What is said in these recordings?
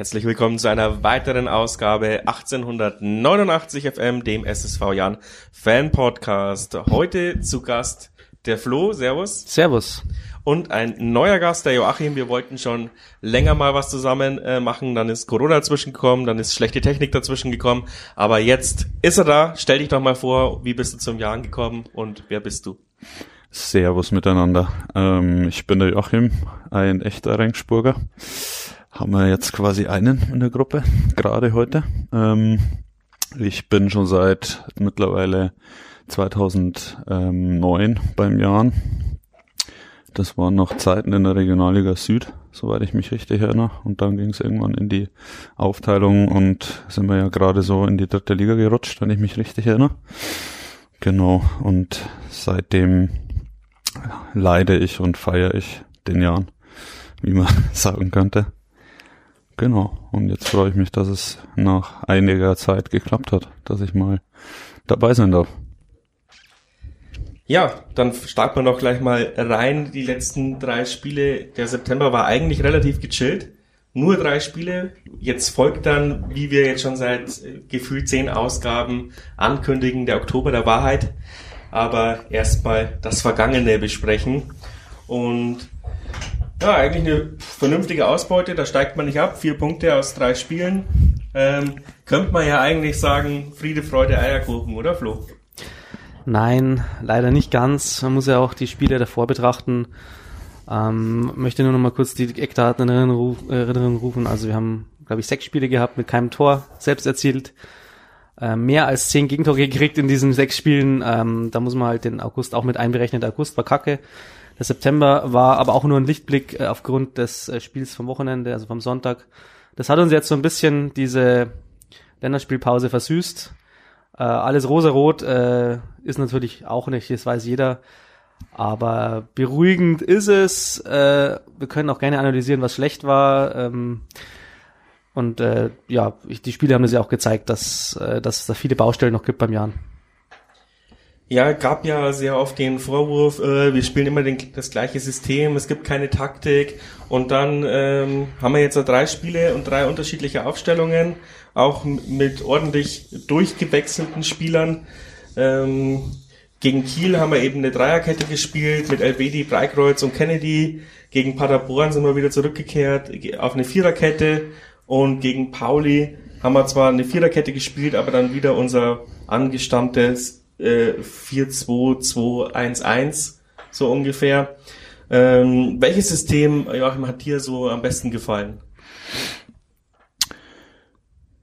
Herzlich willkommen zu einer weiteren Ausgabe 1889 FM, dem SSV Jan Fan Podcast. Heute zu Gast der Flo, Servus. Servus. Und ein neuer Gast, der Joachim. Wir wollten schon länger mal was zusammen äh, machen. Dann ist Corona dazwischen gekommen, dann ist schlechte Technik dazwischen gekommen. Aber jetzt ist er da. Stell dich doch mal vor, wie bist du zum Jan gekommen und wer bist du? Servus miteinander. Ähm, ich bin der Joachim, ein echter Rengsburger haben wir jetzt quasi einen in der Gruppe, gerade heute. Ähm, ich bin schon seit mittlerweile 2009 beim Jahren. Das waren noch Zeiten in der Regionalliga Süd, soweit ich mich richtig erinnere. Und dann ging es irgendwann in die Aufteilung und sind wir ja gerade so in die dritte Liga gerutscht, wenn ich mich richtig erinnere. Genau. Und seitdem leide ich und feiere ich den Jahren, wie man sagen könnte. Genau. Und jetzt freue ich mich, dass es nach einiger Zeit geklappt hat, dass ich mal dabei sein darf. Ja, dann starten wir noch gleich mal rein. Die letzten drei Spiele, der September war eigentlich relativ gechillt. Nur drei Spiele. Jetzt folgt dann, wie wir jetzt schon seit äh, gefühlt zehn Ausgaben ankündigen, der Oktober der Wahrheit. Aber erstmal das Vergangene besprechen. Und ja, eigentlich eine vernünftige Ausbeute, da steigt man nicht ab. Vier Punkte aus drei Spielen. Ähm, könnte man ja eigentlich sagen, Friede, Freude, Eierkuchen, oder Flo? Nein, leider nicht ganz. Man muss ja auch die Spiele davor betrachten. Ähm, möchte nur noch mal kurz die Eckdaten in Erinnerung rufen. Also wir haben, glaube ich, sechs Spiele gehabt mit keinem Tor selbst erzielt. Äh, mehr als zehn Gegentore gekriegt in diesen sechs Spielen. Ähm, da muss man halt den August auch mit einberechnen. August war kacke. Der September war aber auch nur ein Lichtblick äh, aufgrund des äh, Spiels vom Wochenende, also vom Sonntag. Das hat uns jetzt so ein bisschen diese Länderspielpause versüßt. Äh, alles rosa-rot äh, ist natürlich auch nicht, das weiß jeder. Aber beruhigend ist es. Äh, wir können auch gerne analysieren, was schlecht war. Ähm, und äh, ja, ich, die Spiele haben es ja auch gezeigt, dass, äh, dass es da viele Baustellen noch gibt beim Jan. Ja, gab ja sehr oft den Vorwurf, äh, wir spielen immer den, das gleiche System, es gibt keine Taktik. Und dann ähm, haben wir jetzt drei Spiele und drei unterschiedliche Aufstellungen, auch mit ordentlich durchgewechselten Spielern. Ähm, gegen Kiel haben wir eben eine Dreierkette gespielt mit Elvedi, Breikreuz und Kennedy. Gegen Paderborn sind wir wieder zurückgekehrt auf eine Viererkette. Und gegen Pauli haben wir zwar eine Viererkette gespielt, aber dann wieder unser angestammtes äh, 4-2-2-1-1, so ungefähr. Ähm, welches System, Joachim, hat dir so am besten gefallen?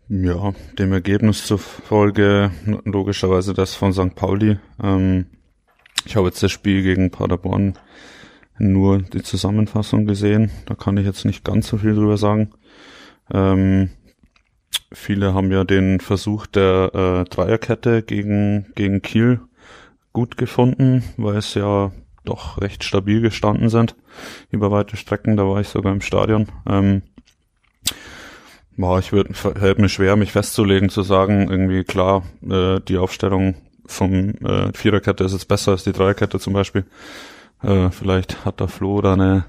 Ja, dem Ergebnis zufolge logischerweise das von St. Pauli. Ähm, ich habe jetzt das Spiel gegen Paderborn nur die Zusammenfassung gesehen. Da kann ich jetzt nicht ganz so viel drüber sagen. Ähm, Viele haben ja den Versuch der äh, Dreierkette gegen, gegen Kiel gut gefunden, weil es ja doch recht stabil gestanden sind über weite Strecken. Da war ich sogar im Stadion. Ähm, boah, ich würde hält mir schwer, mich festzulegen, zu sagen, irgendwie klar, äh, die Aufstellung vom äh, Viererkette ist jetzt besser als die Dreierkette zum Beispiel. Äh, vielleicht hat der Flo da eine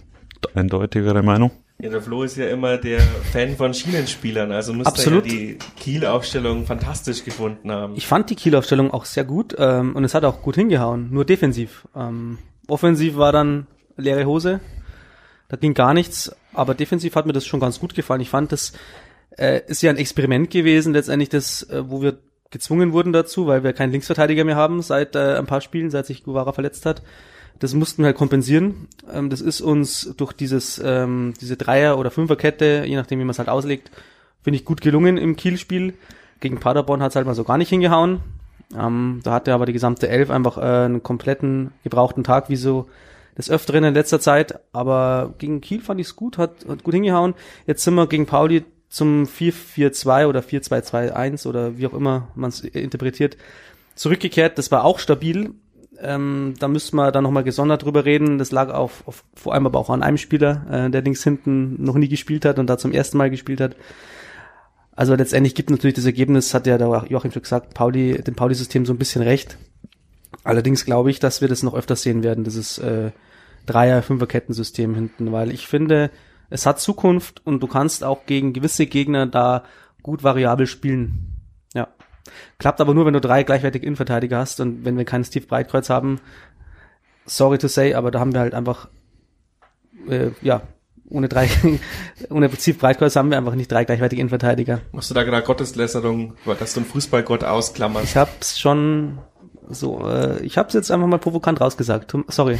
eindeutigere Meinung. Ja, der Flo ist ja immer der Fan von Schienenspielern, also müsste Absolut. er ja die Kiel-Aufstellung fantastisch gefunden haben. Ich fand die Kiel-Aufstellung auch sehr gut ähm, und es hat auch gut hingehauen, nur defensiv. Ähm, offensiv war dann leere Hose, da ging gar nichts, aber defensiv hat mir das schon ganz gut gefallen. Ich fand, das äh, ist ja ein Experiment gewesen, letztendlich das, äh, wo wir gezwungen wurden dazu, weil wir keinen Linksverteidiger mehr haben seit äh, ein paar Spielen, seit sich Guevara verletzt hat. Das mussten wir halt kompensieren. Ähm, das ist uns durch dieses, ähm, diese Dreier- oder Fünferkette, je nachdem wie man es halt auslegt, finde ich gut gelungen im Kielspiel. Gegen Paderborn hat es halt mal so gar nicht hingehauen. Ähm, da hatte aber die gesamte Elf einfach äh, einen kompletten gebrauchten Tag, wie so des Öfteren in letzter Zeit. Aber gegen Kiel fand ich es gut, hat, hat gut hingehauen. Jetzt sind wir gegen Pauli zum 4-4-2 oder 4-2-2-1 oder wie auch immer man es interpretiert, zurückgekehrt. Das war auch stabil, ähm, da müssten wir dann nochmal gesondert drüber reden. Das lag auf, auf, vor allem aber auch an einem Spieler, äh, der links hinten noch nie gespielt hat und da zum ersten Mal gespielt hat. Also letztendlich gibt natürlich das Ergebnis, hat ja der Joachim schon gesagt, Pauli, dem Pauli-System so ein bisschen recht. Allerdings glaube ich, dass wir das noch öfters sehen werden, dieses äh, Dreier-, Fünfer-Kettensystem hinten, weil ich finde, es hat Zukunft und du kannst auch gegen gewisse Gegner da gut variabel spielen. Klappt aber nur, wenn du drei gleichwertige Innenverteidiger hast und wenn wir keinen Steve Breitkreuz haben, sorry to say, aber da haben wir halt einfach, äh, ja, ohne drei, ohne Steve Breitkreuz haben wir einfach nicht drei gleichwertige Innenverteidiger. Machst du da gerade Gotteslästerung, dass du einen Fußballgott ausklammerst? Ich hab's schon so, äh, ich hab's jetzt einfach mal provokant rausgesagt. Sorry.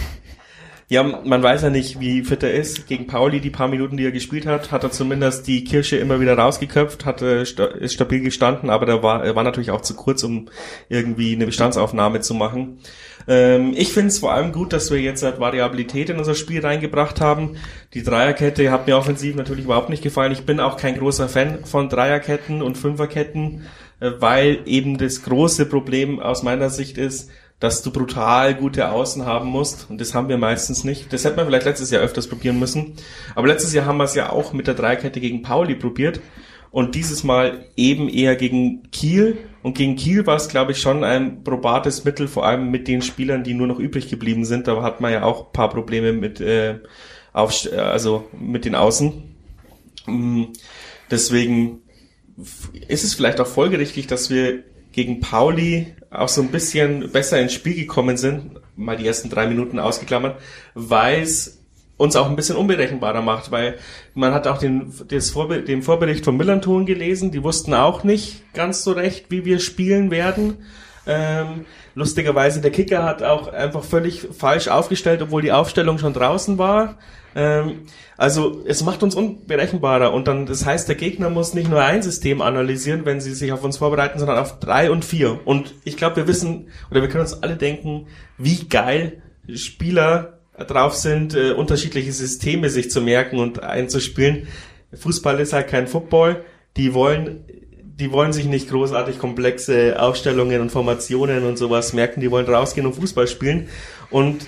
Ja, man weiß ja nicht, wie fit er ist. Gegen Pauli, die paar Minuten, die er gespielt hat, hat er zumindest die Kirsche immer wieder rausgeköpft, hat, ist stabil gestanden, aber der war, er war natürlich auch zu kurz, um irgendwie eine Bestandsaufnahme zu machen. Ähm, ich finde es vor allem gut, dass wir jetzt halt Variabilität in unser Spiel reingebracht haben. Die Dreierkette hat mir offensiv natürlich überhaupt nicht gefallen. Ich bin auch kein großer Fan von Dreierketten und Fünferketten, äh, weil eben das große Problem aus meiner Sicht ist, dass du brutal gute Außen haben musst. Und das haben wir meistens nicht. Das hätte man vielleicht letztes Jahr öfters probieren müssen. Aber letztes Jahr haben wir es ja auch mit der Dreikette gegen Pauli probiert. Und dieses Mal eben eher gegen Kiel. Und gegen Kiel war es, glaube ich, schon ein probates Mittel, vor allem mit den Spielern, die nur noch übrig geblieben sind. Da hat man ja auch paar Probleme mit, äh, auf, also mit den Außen. Mm, deswegen ist es vielleicht auch folgerichtig, dass wir gegen Pauli auch so ein bisschen besser ins Spiel gekommen sind, mal die ersten drei Minuten ausgeklammert, weil es uns auch ein bisschen unberechenbarer macht, weil man hat auch den, das Vorbe den Vorbericht von Millanton gelesen, die wussten auch nicht ganz so recht, wie wir spielen werden. Ähm, lustigerweise, der Kicker hat auch einfach völlig falsch aufgestellt, obwohl die Aufstellung schon draußen war. Ähm, also es macht uns unberechenbarer und dann, das heißt, der Gegner muss nicht nur ein System analysieren, wenn sie sich auf uns vorbereiten, sondern auf drei und vier. Und ich glaube, wir wissen oder wir können uns alle denken, wie geil Spieler drauf sind, äh, unterschiedliche Systeme sich zu merken und einzuspielen. Fußball ist halt kein Football. Die wollen die wollen sich nicht großartig komplexe Aufstellungen und Formationen und sowas merken, die wollen rausgehen und Fußball spielen. Und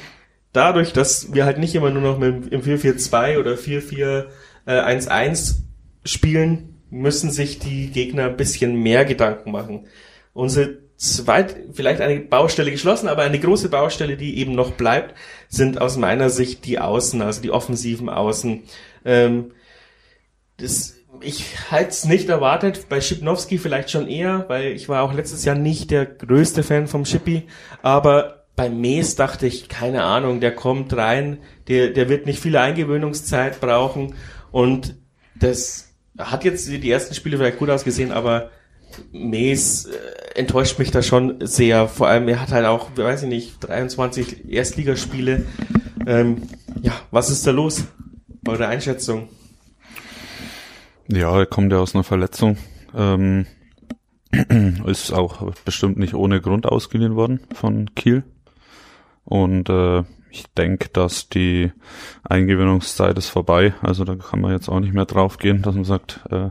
dadurch, dass wir halt nicht immer nur noch mit, im 4-4-2 oder 4-4-1-1 spielen, müssen sich die Gegner ein bisschen mehr Gedanken machen. Unsere zweit, vielleicht eine Baustelle geschlossen, aber eine große Baustelle, die eben noch bleibt, sind aus meiner Sicht die Außen, also die offensiven Außen. Ähm, das, ich halte es nicht erwartet, bei Schipnowski vielleicht schon eher, weil ich war auch letztes Jahr nicht der größte Fan vom Schippi, aber bei Mees dachte ich, keine Ahnung, der kommt rein, der, der wird nicht viel Eingewöhnungszeit brauchen und das hat jetzt die ersten Spiele vielleicht gut ausgesehen, aber Mees äh, enttäuscht mich da schon sehr. Vor allem, er hat halt auch, weiß ich nicht, 23 Erstligaspiele. Ähm, ja, was ist da los? Eure Einschätzung? Ja, er kommt ja aus einer Verletzung. Ähm, ist auch bestimmt nicht ohne Grund ausgeliehen worden von Kiel. Und äh, ich denke, dass die Eingewöhnungszeit ist vorbei. Also da kann man jetzt auch nicht mehr drauf gehen, dass man sagt, äh,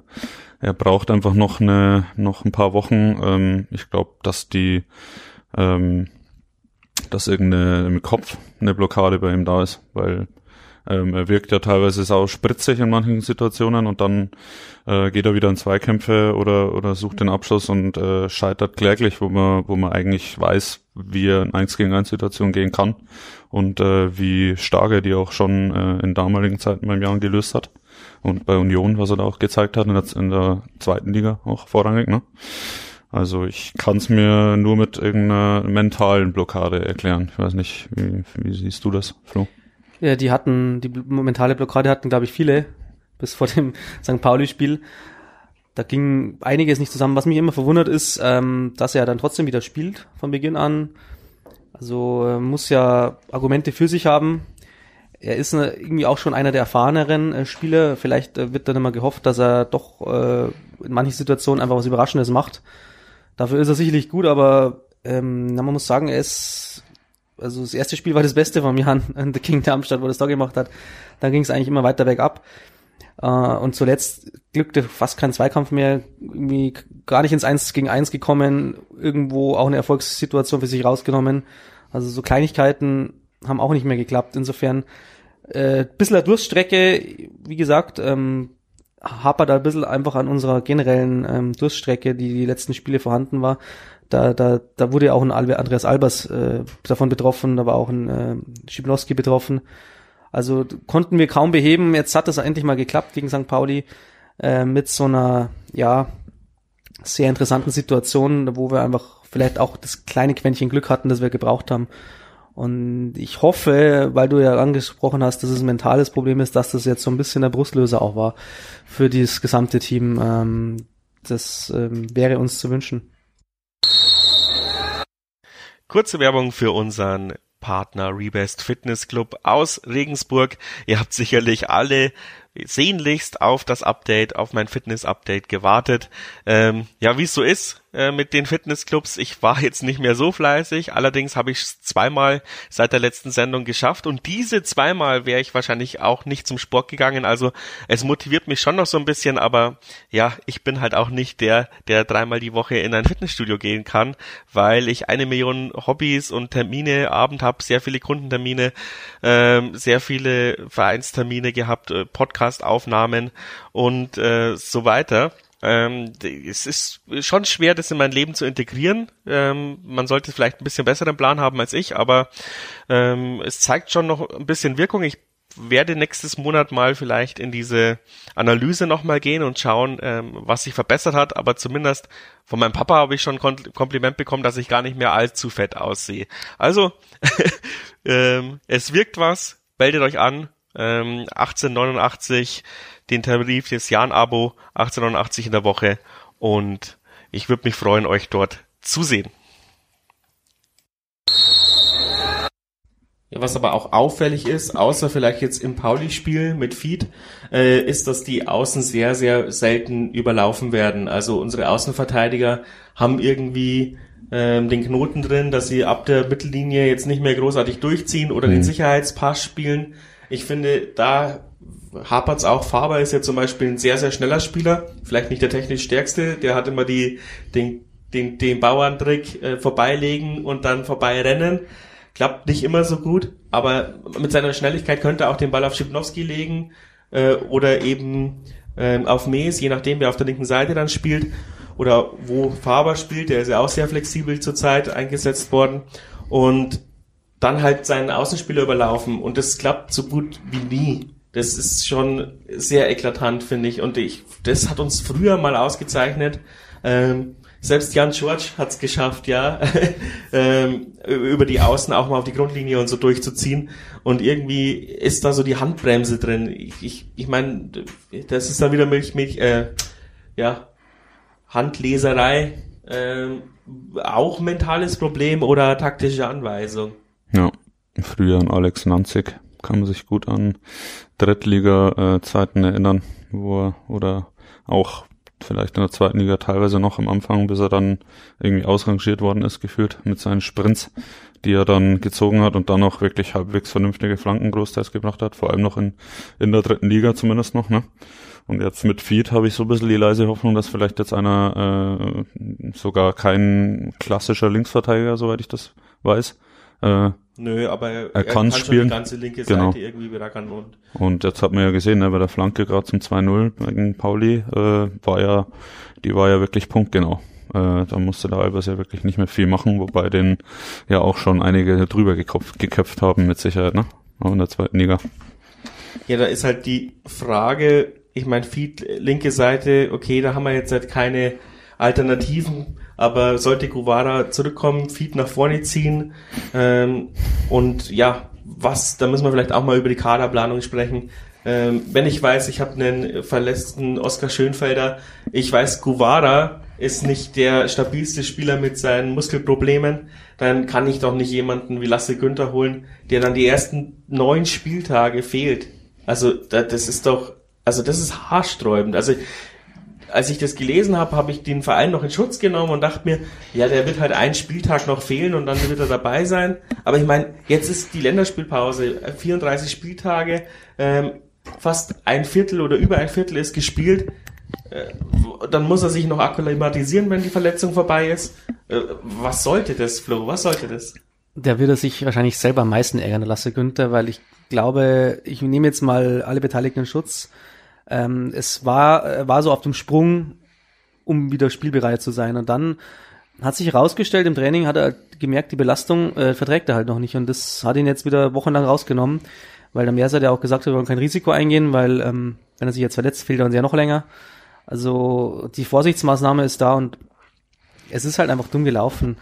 er braucht einfach noch eine, noch ein paar Wochen. Ähm, ich glaube, dass die, ähm, dass irgendeine im Kopf eine Blockade bei ihm da ist, weil ähm, er wirkt ja teilweise sau spritzig in manchen Situationen und dann äh, geht er wieder in Zweikämpfe oder, oder sucht den Abschluss und äh, scheitert kläglich, wo man, wo man eigentlich weiß, wie er in 1 gegen 1 Situation gehen kann und äh, wie stark er die auch schon äh, in damaligen Zeiten beim Jahren gelöst hat. Und bei Union, was er da auch gezeigt hat, in der, in der zweiten Liga auch vorrangig, ne? Also ich kann es mir nur mit irgendeiner mentalen Blockade erklären. Ich weiß nicht, wie, wie siehst du das, Flo? Ja, die hatten, die mentale Blockade hatten, glaube ich, viele bis vor dem St. Pauli-Spiel. Da ging einiges nicht zusammen. Was mich immer verwundert ist, ähm, dass er dann trotzdem wieder spielt von Beginn an. Also äh, muss ja Argumente für sich haben. Er ist äh, irgendwie auch schon einer der erfahreneren äh, Spieler. Vielleicht äh, wird dann immer gehofft, dass er doch äh, in manchen Situationen einfach was Überraschendes macht. Dafür ist er sicherlich gut, aber ähm, na, man muss sagen, er ist also das erste Spiel war das Beste von Jan an der King Darmstadt, wo das da gemacht hat. Dann ging es eigentlich immer weiter bergab. Uh, und zuletzt glückte fast kein Zweikampf mehr, irgendwie gar nicht ins Eins gegen Eins gekommen, irgendwo auch eine Erfolgssituation für sich rausgenommen. Also so Kleinigkeiten haben auch nicht mehr geklappt. Insofern äh, bisschen Durststrecke, wie gesagt, ähm, hapert da ein bisschen einfach an unserer generellen ähm, Durststrecke, die die letzten Spiele vorhanden war. Da, da, da wurde ja auch ein Andreas Albers äh, davon betroffen, da war auch ein äh, Schiblowski betroffen. Also konnten wir kaum beheben. Jetzt hat es endlich mal geklappt gegen St. Pauli äh, mit so einer, ja, sehr interessanten Situation, wo wir einfach vielleicht auch das kleine Quäntchen Glück hatten, das wir gebraucht haben. Und ich hoffe, weil du ja angesprochen hast, dass es ein mentales Problem ist, dass das jetzt so ein bisschen der Brustlöser auch war für dieses gesamte Team. Ähm, das ähm, wäre uns zu wünschen. Kurze Werbung für unseren Partner Rebest Fitness Club aus Regensburg. Ihr habt sicherlich alle sehnlichst auf das Update, auf mein Fitness-Update gewartet. Ähm, ja, wie es so ist, äh, mit den Fitnessclubs. Ich war jetzt nicht mehr so fleißig, allerdings habe ich zweimal seit der letzten Sendung geschafft und diese zweimal wäre ich wahrscheinlich auch nicht zum Sport gegangen. Also es motiviert mich schon noch so ein bisschen, aber ja, ich bin halt auch nicht der, der dreimal die Woche in ein Fitnessstudio gehen kann, weil ich eine Million Hobbys und Termine Abend habe, sehr viele Kundentermine, ähm, sehr viele Vereinstermine gehabt, äh, Podcast-Aufnahmen und äh, so weiter. Ähm, es ist schon schwer, das in mein Leben zu integrieren. Ähm, man sollte vielleicht ein bisschen besseren Plan haben als ich, aber ähm, es zeigt schon noch ein bisschen Wirkung. Ich werde nächstes Monat mal vielleicht in diese Analyse nochmal gehen und schauen, ähm, was sich verbessert hat. Aber zumindest von meinem Papa habe ich schon Kompliment bekommen, dass ich gar nicht mehr allzu fett aussehe. Also, ähm, es wirkt was. Meldet euch an. Ähm, 1889 den Tarif des Jan-Abo 1889 in der Woche und ich würde mich freuen, euch dort zu sehen. Ja, was aber auch auffällig ist, außer vielleicht jetzt im Pauli-Spiel mit Feed, äh, ist, dass die Außen sehr, sehr selten überlaufen werden. Also unsere Außenverteidiger haben irgendwie ähm, den Knoten drin, dass sie ab der Mittellinie jetzt nicht mehr großartig durchziehen oder mhm. den Sicherheitspass spielen. Ich finde, da hapert's auch. Faber ist ja zum Beispiel ein sehr, sehr schneller Spieler, vielleicht nicht der technisch stärkste, der hat immer die, den, den, den Bauerntrick äh, vorbeilegen und dann vorbeirennen. Klappt nicht immer so gut, aber mit seiner Schnelligkeit könnte er auch den Ball auf Schipnowski legen äh, oder eben äh, auf Mees, je nachdem, wer auf der linken Seite dann spielt oder wo Faber spielt, der ist ja auch sehr flexibel zurzeit eingesetzt worden und dann halt seinen Außenspieler überlaufen und das klappt so gut wie nie. Das ist schon sehr eklatant, finde ich. Und ich, das hat uns früher mal ausgezeichnet. Ähm, selbst Jan George hat es geschafft, ja, ähm, über die Außen auch mal auf die Grundlinie und so durchzuziehen. Und irgendwie ist da so die Handbremse drin. Ich, ich, ich meine, das ist dann wieder Milch, Milch, äh, ja, Handleserei. Ähm, auch mentales Problem oder taktische Anweisung. Ja, früher an Alex Nanzig kann man sich gut an Drittliga-Zeiten äh, erinnern, wo er, oder auch vielleicht in der zweiten Liga teilweise noch am Anfang, bis er dann irgendwie ausrangiert worden ist, gefühlt mit seinen Sprints, die er dann gezogen hat und dann auch wirklich halbwegs vernünftige Flanken großteils gebracht hat, vor allem noch in, in der dritten Liga zumindest noch, ne? Und jetzt mit Feed habe ich so ein bisschen die leise Hoffnung, dass vielleicht jetzt einer äh, sogar kein klassischer Linksverteidiger, soweit ich das weiß, äh, Nö, aber er, er kann, spielen. die ganze linke Seite genau. irgendwie berackern und. Und jetzt hat man ja gesehen, ne, bei der Flanke gerade zum 2-0 gegen Pauli, äh, war ja, die war ja wirklich punktgenau. Äh, da musste der Albers ja wirklich nicht mehr viel machen, wobei den ja auch schon einige drüber geköpft, geköpft haben, mit Sicherheit, ne? Auch in der zweiten Liga. Ja, da ist halt die Frage, ich meine, Feed, linke Seite, okay, da haben wir jetzt halt keine Alternativen aber sollte Guevara zurückkommen, Feed nach vorne ziehen ähm, und ja, was, da müssen wir vielleicht auch mal über die Kaderplanung sprechen. Ähm, wenn ich weiß, ich habe einen verletzten Oskar Schönfelder, ich weiß, Guevara ist nicht der stabilste Spieler mit seinen Muskelproblemen, dann kann ich doch nicht jemanden wie Lasse Günther holen, der dann die ersten neun Spieltage fehlt. Also das ist doch, also das ist haarsträubend. Also als ich das gelesen habe, habe ich den Verein noch in Schutz genommen und dachte mir, ja, der wird halt einen Spieltag noch fehlen und dann wird er dabei sein. Aber ich meine, jetzt ist die Länderspielpause, 34 Spieltage, ähm, fast ein Viertel oder über ein Viertel ist gespielt. Äh, dann muss er sich noch akklimatisieren, wenn die Verletzung vorbei ist. Äh, was sollte das, Flo? Was sollte das? Der würde sich wahrscheinlich selber am meisten ärgern, Lasse Günther, weil ich glaube, ich nehme jetzt mal alle Beteiligten in Schutz ähm, es war, äh, war so auf dem Sprung, um wieder spielbereit zu sein. Und dann hat sich herausgestellt, im Training hat er gemerkt, die Belastung äh, verträgt er halt noch nicht. Und das hat ihn jetzt wieder wochenlang rausgenommen. weil der Mersat ja auch gesagt hat, wir wollen kein Risiko eingehen, weil ähm, wenn er sich jetzt verletzt, fehlt er uns ja noch länger. Also die Vorsichtsmaßnahme ist da und es ist halt einfach dumm gelaufen.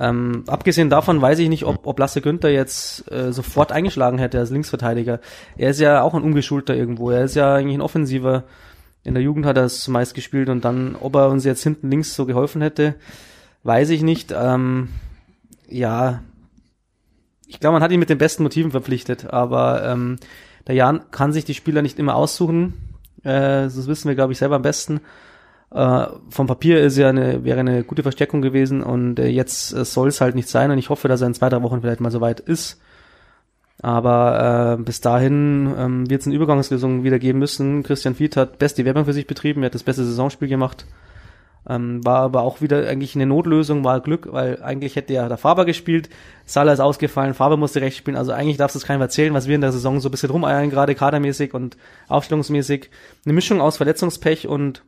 Ähm, abgesehen davon weiß ich nicht, ob, ob Lasse Günther jetzt äh, sofort eingeschlagen hätte als Linksverteidiger. Er ist ja auch ein Ungeschulter irgendwo. Er ist ja eigentlich ein Offensiver. In der Jugend hat er es meist gespielt und dann, ob er uns jetzt hinten links so geholfen hätte, weiß ich nicht. Ähm, ja, ich glaube, man hat ihn mit den besten Motiven verpflichtet, aber ähm, der Jan kann sich die Spieler nicht immer aussuchen. Äh, das wissen wir, glaube ich, selber am besten. Äh, vom Papier ist ja eine, wäre eine gute Verstärkung gewesen und äh, jetzt äh, soll es halt nicht sein und ich hoffe, dass er in zwei, drei Wochen vielleicht mal soweit ist. Aber äh, bis dahin ähm, wird es eine Übergangslösung wieder geben müssen. Christian Fied hat beste Werbung für sich betrieben, er hat das beste Saisonspiel gemacht. Ähm, war aber auch wieder eigentlich eine Notlösung, war Glück, weil eigentlich hätte ja der Faber gespielt, Salah ist ausgefallen, Faber musste rechts spielen, also eigentlich darfst du es keinem erzählen, was wir in der Saison so ein bisschen rumeiern, gerade kadermäßig und aufstellungsmäßig. Eine Mischung aus Verletzungspech und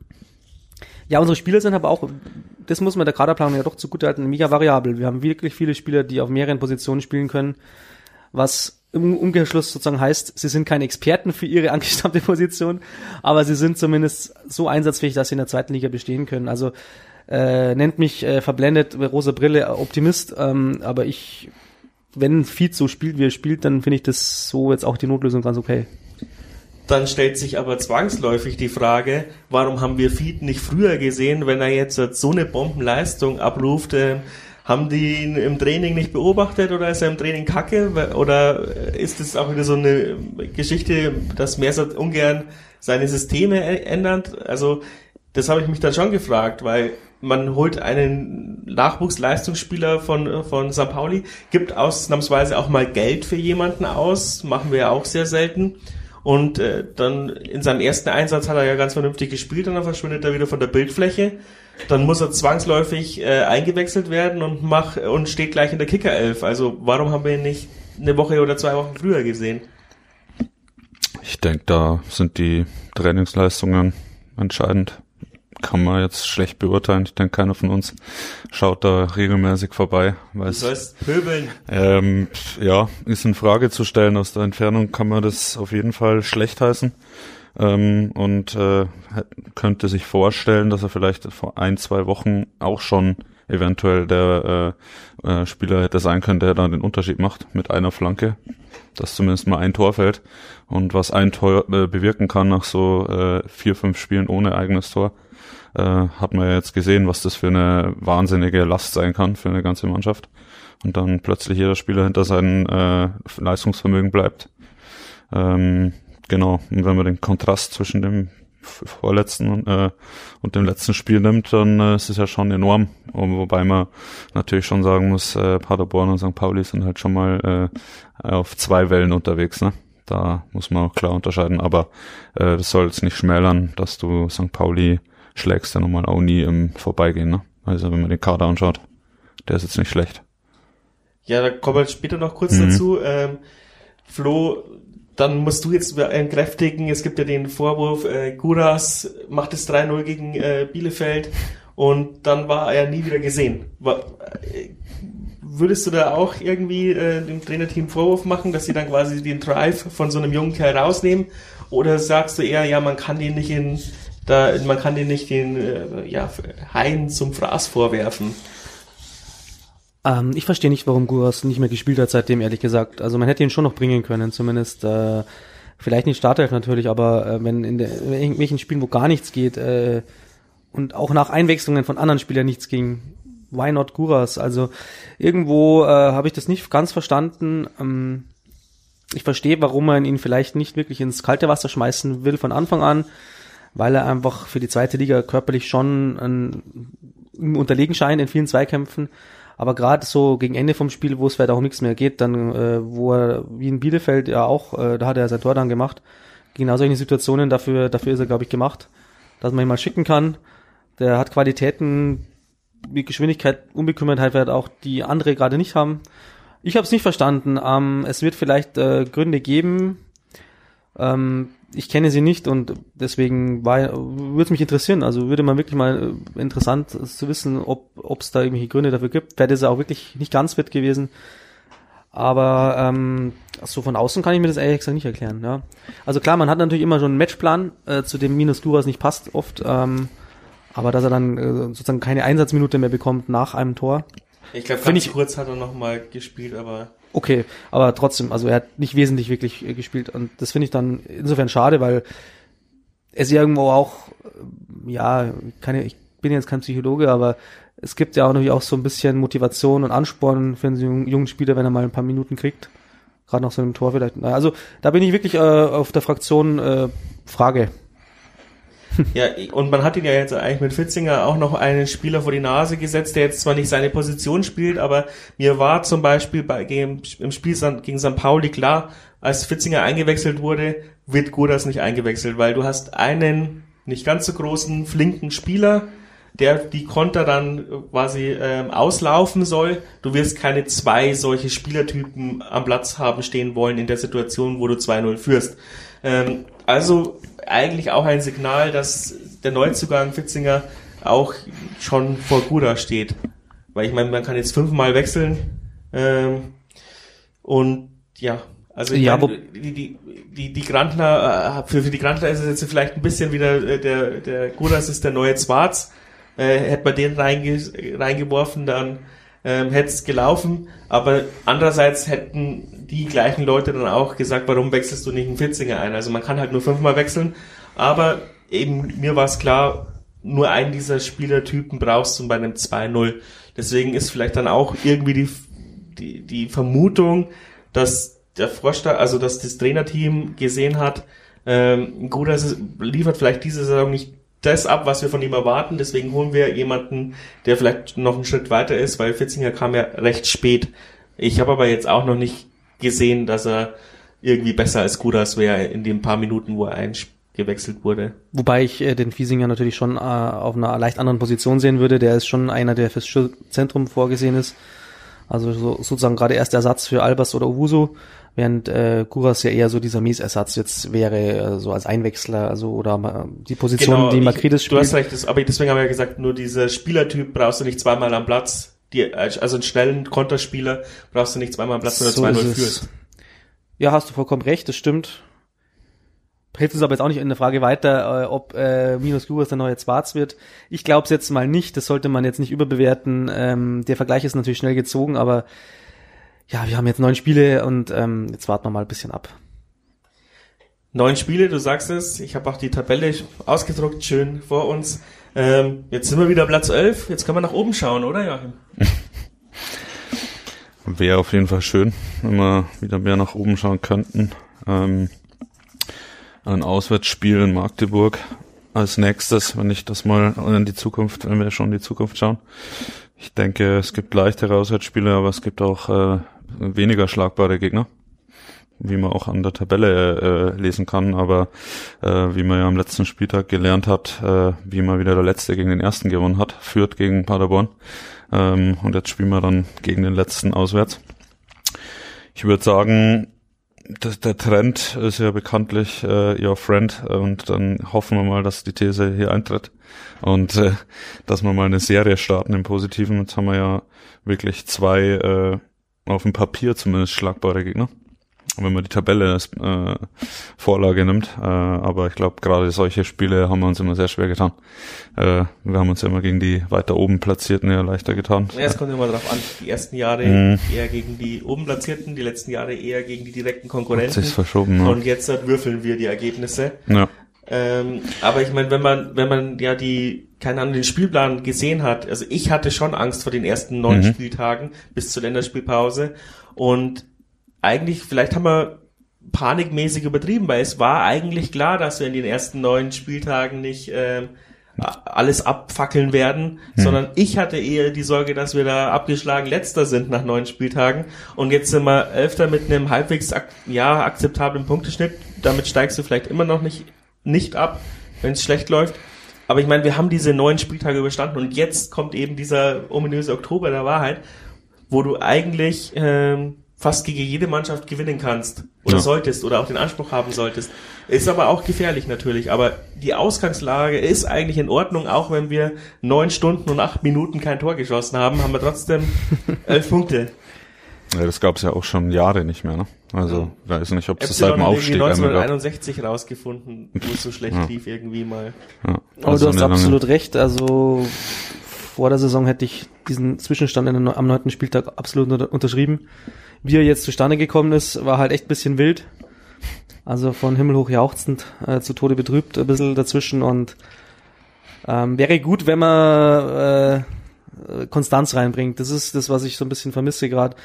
ja, unsere Spieler sind aber auch, das muss man der Kaderplanung ja doch zugutehalten, mega variabel. Wir haben wirklich viele Spieler, die auf mehreren Positionen spielen können, was im Umkehrschluss sozusagen heißt, sie sind keine Experten für ihre angestammte Position, aber sie sind zumindest so einsatzfähig, dass sie in der zweiten Liga bestehen können. Also äh, nennt mich äh, verblendet, rosa Brille, Optimist, ähm, aber ich, wenn Feed so spielt, wie er spielt, dann finde ich das so jetzt auch die Notlösung ganz okay. Dann stellt sich aber zwangsläufig die Frage, warum haben wir Feed nicht früher gesehen, wenn er jetzt so eine Bombenleistung abruft? Äh, haben die ihn im Training nicht beobachtet oder ist er im Training kacke? Oder ist es auch wieder so eine Geschichte, dass Mersat ungern seine Systeme ändert? Also das habe ich mich dann schon gefragt, weil man holt einen Nachwuchsleistungsspieler von, von St. Pauli, gibt ausnahmsweise auch mal Geld für jemanden aus, machen wir ja auch sehr selten. Und äh, dann in seinem ersten Einsatz hat er ja ganz vernünftig gespielt und dann verschwindet er wieder von der Bildfläche. Dann muss er zwangsläufig äh, eingewechselt werden und mach und steht gleich in der Kickerelf. Also warum haben wir ihn nicht eine Woche oder zwei Wochen früher gesehen? Ich denke, da sind die Trainingsleistungen entscheidend kann man jetzt schlecht beurteilen. Ich denke, keiner von uns schaut da regelmäßig vorbei. Du sollst pöbeln. Ähm, ja, ist in Frage zu stellen. Aus der Entfernung kann man das auf jeden Fall schlecht heißen. Ähm, und äh, könnte sich vorstellen, dass er vielleicht vor ein, zwei Wochen auch schon eventuell der äh, äh, Spieler hätte sein können, der dann den Unterschied macht mit einer Flanke, dass zumindest mal ein Tor fällt und was ein Tor äh, bewirken kann nach so äh, vier, fünf Spielen ohne eigenes Tor äh, hat man ja jetzt gesehen, was das für eine wahnsinnige Last sein kann für eine ganze Mannschaft. Und dann plötzlich jeder Spieler hinter seinem äh, Leistungsvermögen bleibt. Ähm, genau, und wenn man den Kontrast zwischen dem vorletzten äh, und dem letzten Spiel nimmt, dann äh, ist es ja schon enorm. Und wobei man natürlich schon sagen muss, äh, Paderborn und St. Pauli sind halt schon mal äh, auf zwei Wellen unterwegs. Ne? Da muss man auch klar unterscheiden. Aber äh, das soll jetzt nicht schmälern, dass du St. Pauli schlägst du nochmal auch nie im Vorbeigehen, ne? Also wenn man den Kader anschaut, der ist jetzt nicht schlecht. Ja, da kommen wir später noch kurz mhm. dazu. Ähm, Flo, dann musst du jetzt entkräftigen, es gibt ja den Vorwurf, äh, Guras macht es 3-0 gegen äh, Bielefeld und dann war er nie wieder gesehen. War, äh, würdest du da auch irgendwie äh, dem Trainerteam Vorwurf machen, dass sie dann quasi den Drive von so einem jungen Kerl rausnehmen? Oder sagst du eher, ja, man kann den nicht in da, man kann den nicht den äh, ja, Hain zum Fraß vorwerfen. Ähm, ich verstehe nicht, warum Guras nicht mehr gespielt hat seitdem, ehrlich gesagt. Also man hätte ihn schon noch bringen können, zumindest. Äh, vielleicht nicht Startelf natürlich, aber äh, wenn in, der, in irgendwelchen Spielen, wo gar nichts geht äh, und auch nach Einwechslungen von anderen Spielern nichts ging, why not Guras? Also irgendwo äh, habe ich das nicht ganz verstanden. Ähm, ich verstehe, warum man ihn vielleicht nicht wirklich ins kalte Wasser schmeißen will von Anfang an weil er einfach für die zweite Liga körperlich schon ein, unterlegen scheint in vielen Zweikämpfen. Aber gerade so gegen Ende vom Spiel, wo es vielleicht auch nichts mehr geht, dann, äh, wo er wie in Bielefeld ja auch, äh, da hat er sein Tor dann gemacht. Genau solche Situationen, dafür, dafür ist er, glaube ich, gemacht, dass man ihn mal schicken kann. Der hat Qualitäten wie Geschwindigkeit, Unbekümmertheit, wird auch die andere gerade nicht haben. Ich habe es nicht verstanden. Ähm, es wird vielleicht äh, Gründe geben, ähm, ich kenne sie nicht und deswegen würde es mich interessieren. Also würde man wirklich mal äh, interessant zu wissen, ob es da irgendwelche Gründe dafür gibt. Vielleicht ist er auch wirklich nicht ganz fit gewesen. Aber ähm, so, von außen kann ich mir das ehrlich gesagt nicht erklären, ja. Also klar, man hat natürlich immer schon einen Matchplan, äh, zu dem Minus Duras nicht passt oft, ähm, aber dass er dann äh, sozusagen keine Einsatzminute mehr bekommt nach einem Tor. Ich glaube, ganz ich- kurz hat er noch mal gespielt, aber Okay, aber trotzdem, also er hat nicht wesentlich wirklich äh, gespielt und das finde ich dann insofern schade, weil es irgendwo auch, äh, ja, keine, ich bin jetzt kein Psychologe, aber es gibt ja auch natürlich auch so ein bisschen Motivation und Ansporn für einen jungen, Spieler, wenn er mal ein paar Minuten kriegt. Gerade nach so einem Tor vielleicht. Also da bin ich wirklich äh, auf der Fraktion äh, Frage. Ja, und man hat ihn ja jetzt eigentlich mit Fitzinger auch noch einen Spieler vor die Nase gesetzt, der jetzt zwar nicht seine Position spielt, aber mir war zum Beispiel bei, gegen, im Spiel gegen St. Pauli klar, als Fitzinger eingewechselt wurde, wird Gudas nicht eingewechselt, weil du hast einen nicht ganz so großen, flinken Spieler, der die Konter dann quasi ähm, auslaufen soll. Du wirst keine zwei solche Spielertypen am Platz haben stehen wollen in der Situation, wo du 2-0 führst. Ähm, also eigentlich auch ein Signal, dass der Neuzugang Fitzinger auch schon vor Guda steht. Weil ich meine, man kann jetzt fünfmal wechseln. Ähm, und ja, also ich Ja, meine, die, die, die, die Grantler, äh, für, für die Grantler ist es jetzt vielleicht ein bisschen wieder, äh, der, der Gudas ist der neue Zwarz. Äh, hätte man den reinge, reingeworfen, dann ähm, hätte es gelaufen. Aber andererseits hätten die gleichen Leute dann auch gesagt, warum wechselst du nicht einen Fitzinger ein? Also man kann halt nur fünfmal wechseln. Aber eben mir war es klar, nur einen dieser Spielertypen brauchst du bei einem 2-0. Deswegen ist vielleicht dann auch irgendwie die, die, die Vermutung, dass der Vorstand, also dass das Trainerteam gesehen hat, ähm, gut, das liefert vielleicht diese Saison nicht das ab, was wir von ihm erwarten. Deswegen holen wir jemanden, der vielleicht noch einen Schritt weiter ist, weil Fitzinger kam ja recht spät. Ich habe aber jetzt auch noch nicht gesehen, dass er irgendwie besser als Gudas wäre in den paar Minuten, wo er eingewechselt wurde. Wobei ich äh, den Fiesinger natürlich schon äh, auf einer leicht anderen Position sehen würde. Der ist schon einer, der fürs Zentrum vorgesehen ist. Also so, sozusagen gerade erst Ersatz für Albers oder Owusu, während äh, Kuras ja eher so dieser Mies-Ersatz jetzt wäre, äh, so als Einwechsler, also oder äh, die Position, die ich- Makridis Du hast spielt. recht, das, aber deswegen haben wir ja gesagt, nur dieser Spielertyp brauchst du nicht zweimal am Platz. Die, also einen schnellen Konterspieler brauchst du nicht zweimal am Platz, wenn du So 2-0 ist es. führst. Ja, hast du vollkommen recht, das stimmt. Hilft uns aber jetzt auch nicht in der Frage weiter, äh, ob äh, Minus Kuras der neue Zwarz wird. Ich glaube es jetzt mal nicht, das sollte man jetzt nicht überbewerten. Ähm, der Vergleich ist natürlich schnell gezogen, aber ja, wir haben jetzt neun Spiele und ähm, jetzt warten wir mal ein bisschen ab. Neun Spiele, du sagst es. Ich habe auch die Tabelle ausgedruckt, schön vor uns. Ähm, jetzt sind wir wieder Platz 11. Jetzt können wir nach oben schauen, oder Joachim? Wäre auf jeden Fall schön, wenn wir wieder mehr nach oben schauen könnten. Ähm, ein Auswärtsspiel in Magdeburg als nächstes, wenn ich das mal in die Zukunft, wenn wir schon in die Zukunft schauen. Ich denke, es gibt leichtere Auswärtsspiele, aber es gibt auch äh, weniger schlagbare Gegner, wie man auch an der Tabelle äh, lesen kann. Aber äh, wie man ja am letzten Spieltag gelernt hat, äh, wie man wieder der Letzte gegen den Ersten gewonnen hat, führt gegen Paderborn. Ähm, und jetzt spielen wir dann gegen den Letzten auswärts. Ich würde sagen, das, der Trend ist ja bekanntlich äh, your friend und dann hoffen wir mal, dass die These hier eintritt und äh, dass wir mal eine Serie starten im Positiven. Jetzt haben wir ja wirklich zwei äh, auf dem Papier zumindest schlagbare Gegner, wenn man die Tabelle als äh, Vorlage nimmt. Äh, aber ich glaube, gerade solche Spiele haben wir uns immer sehr schwer getan. Äh, wir haben uns ja immer gegen die weiter oben Platzierten eher leichter getan. Ja, es kommt immer drauf an. Die ersten Jahre Mhm. eher gegen die oben Platzierten, die letzten Jahre eher gegen die direkten Hat Konkurrenten. sich's verschoben. Ja. Und jetzt äh, würfeln wir die Ergebnisse. ja. Ähm, aber ich meine, wenn man, wenn man ja die, keine Ahnung, den Spielplan gesehen hat, also ich hatte schon Angst vor den ersten neun Mhm. Spieltagen bis zur Länderspielpause und eigentlich, vielleicht haben wir panikmäßig übertrieben, weil es war eigentlich klar, dass wir in den ersten neun Spieltagen nicht a- alles abfackeln werden, sondern ich hatte eher die Sorge, dass wir da abgeschlagen letzter sind nach neun Spieltagen und jetzt sind wir Elfter mit einem halbwegs ak ja, akzeptablen Punkteschnitt. Damit steigst du vielleicht immer noch nicht, nicht ab, wenn es schlecht läuft. Aber ich meine, wir haben diese neun Spieltage überstanden und jetzt kommt eben dieser ominöse Oktober der Wahrheit, wo du eigentlich ähm, fast gegen jede Mannschaft gewinnen kannst oder Ja. solltest oder auch den Anspruch haben solltest. Ist aber auch gefährlich natürlich. Aber die Ausgangslage ist eigentlich in Ordnung, auch wenn wir neun Stunden und acht Minuten kein Tor geschossen haben, haben wir trotzdem elf Punkte. Ja, das gab es ja auch schon Jahre nicht mehr, ne? Also, ja. weiß nicht, ob es seit dem Aufstieg 1961 rausgefunden, wo es so schlecht ja. lief irgendwie mal. Ja. Aber also du hast absolut recht, also vor der Saison hätte ich diesen Zwischenstand am neunten Spieltag absolut unterschrieben. Wie er jetzt zustande gekommen ist, war halt echt bisschen wild. Also von Himmel hoch jauchzend äh, zu Tode betrübt, ein bisschen dazwischen und ähm, wäre gut, wenn man äh, Konstanz reinbringt. Das ist das, was ich so ein bisschen vermisse gerade.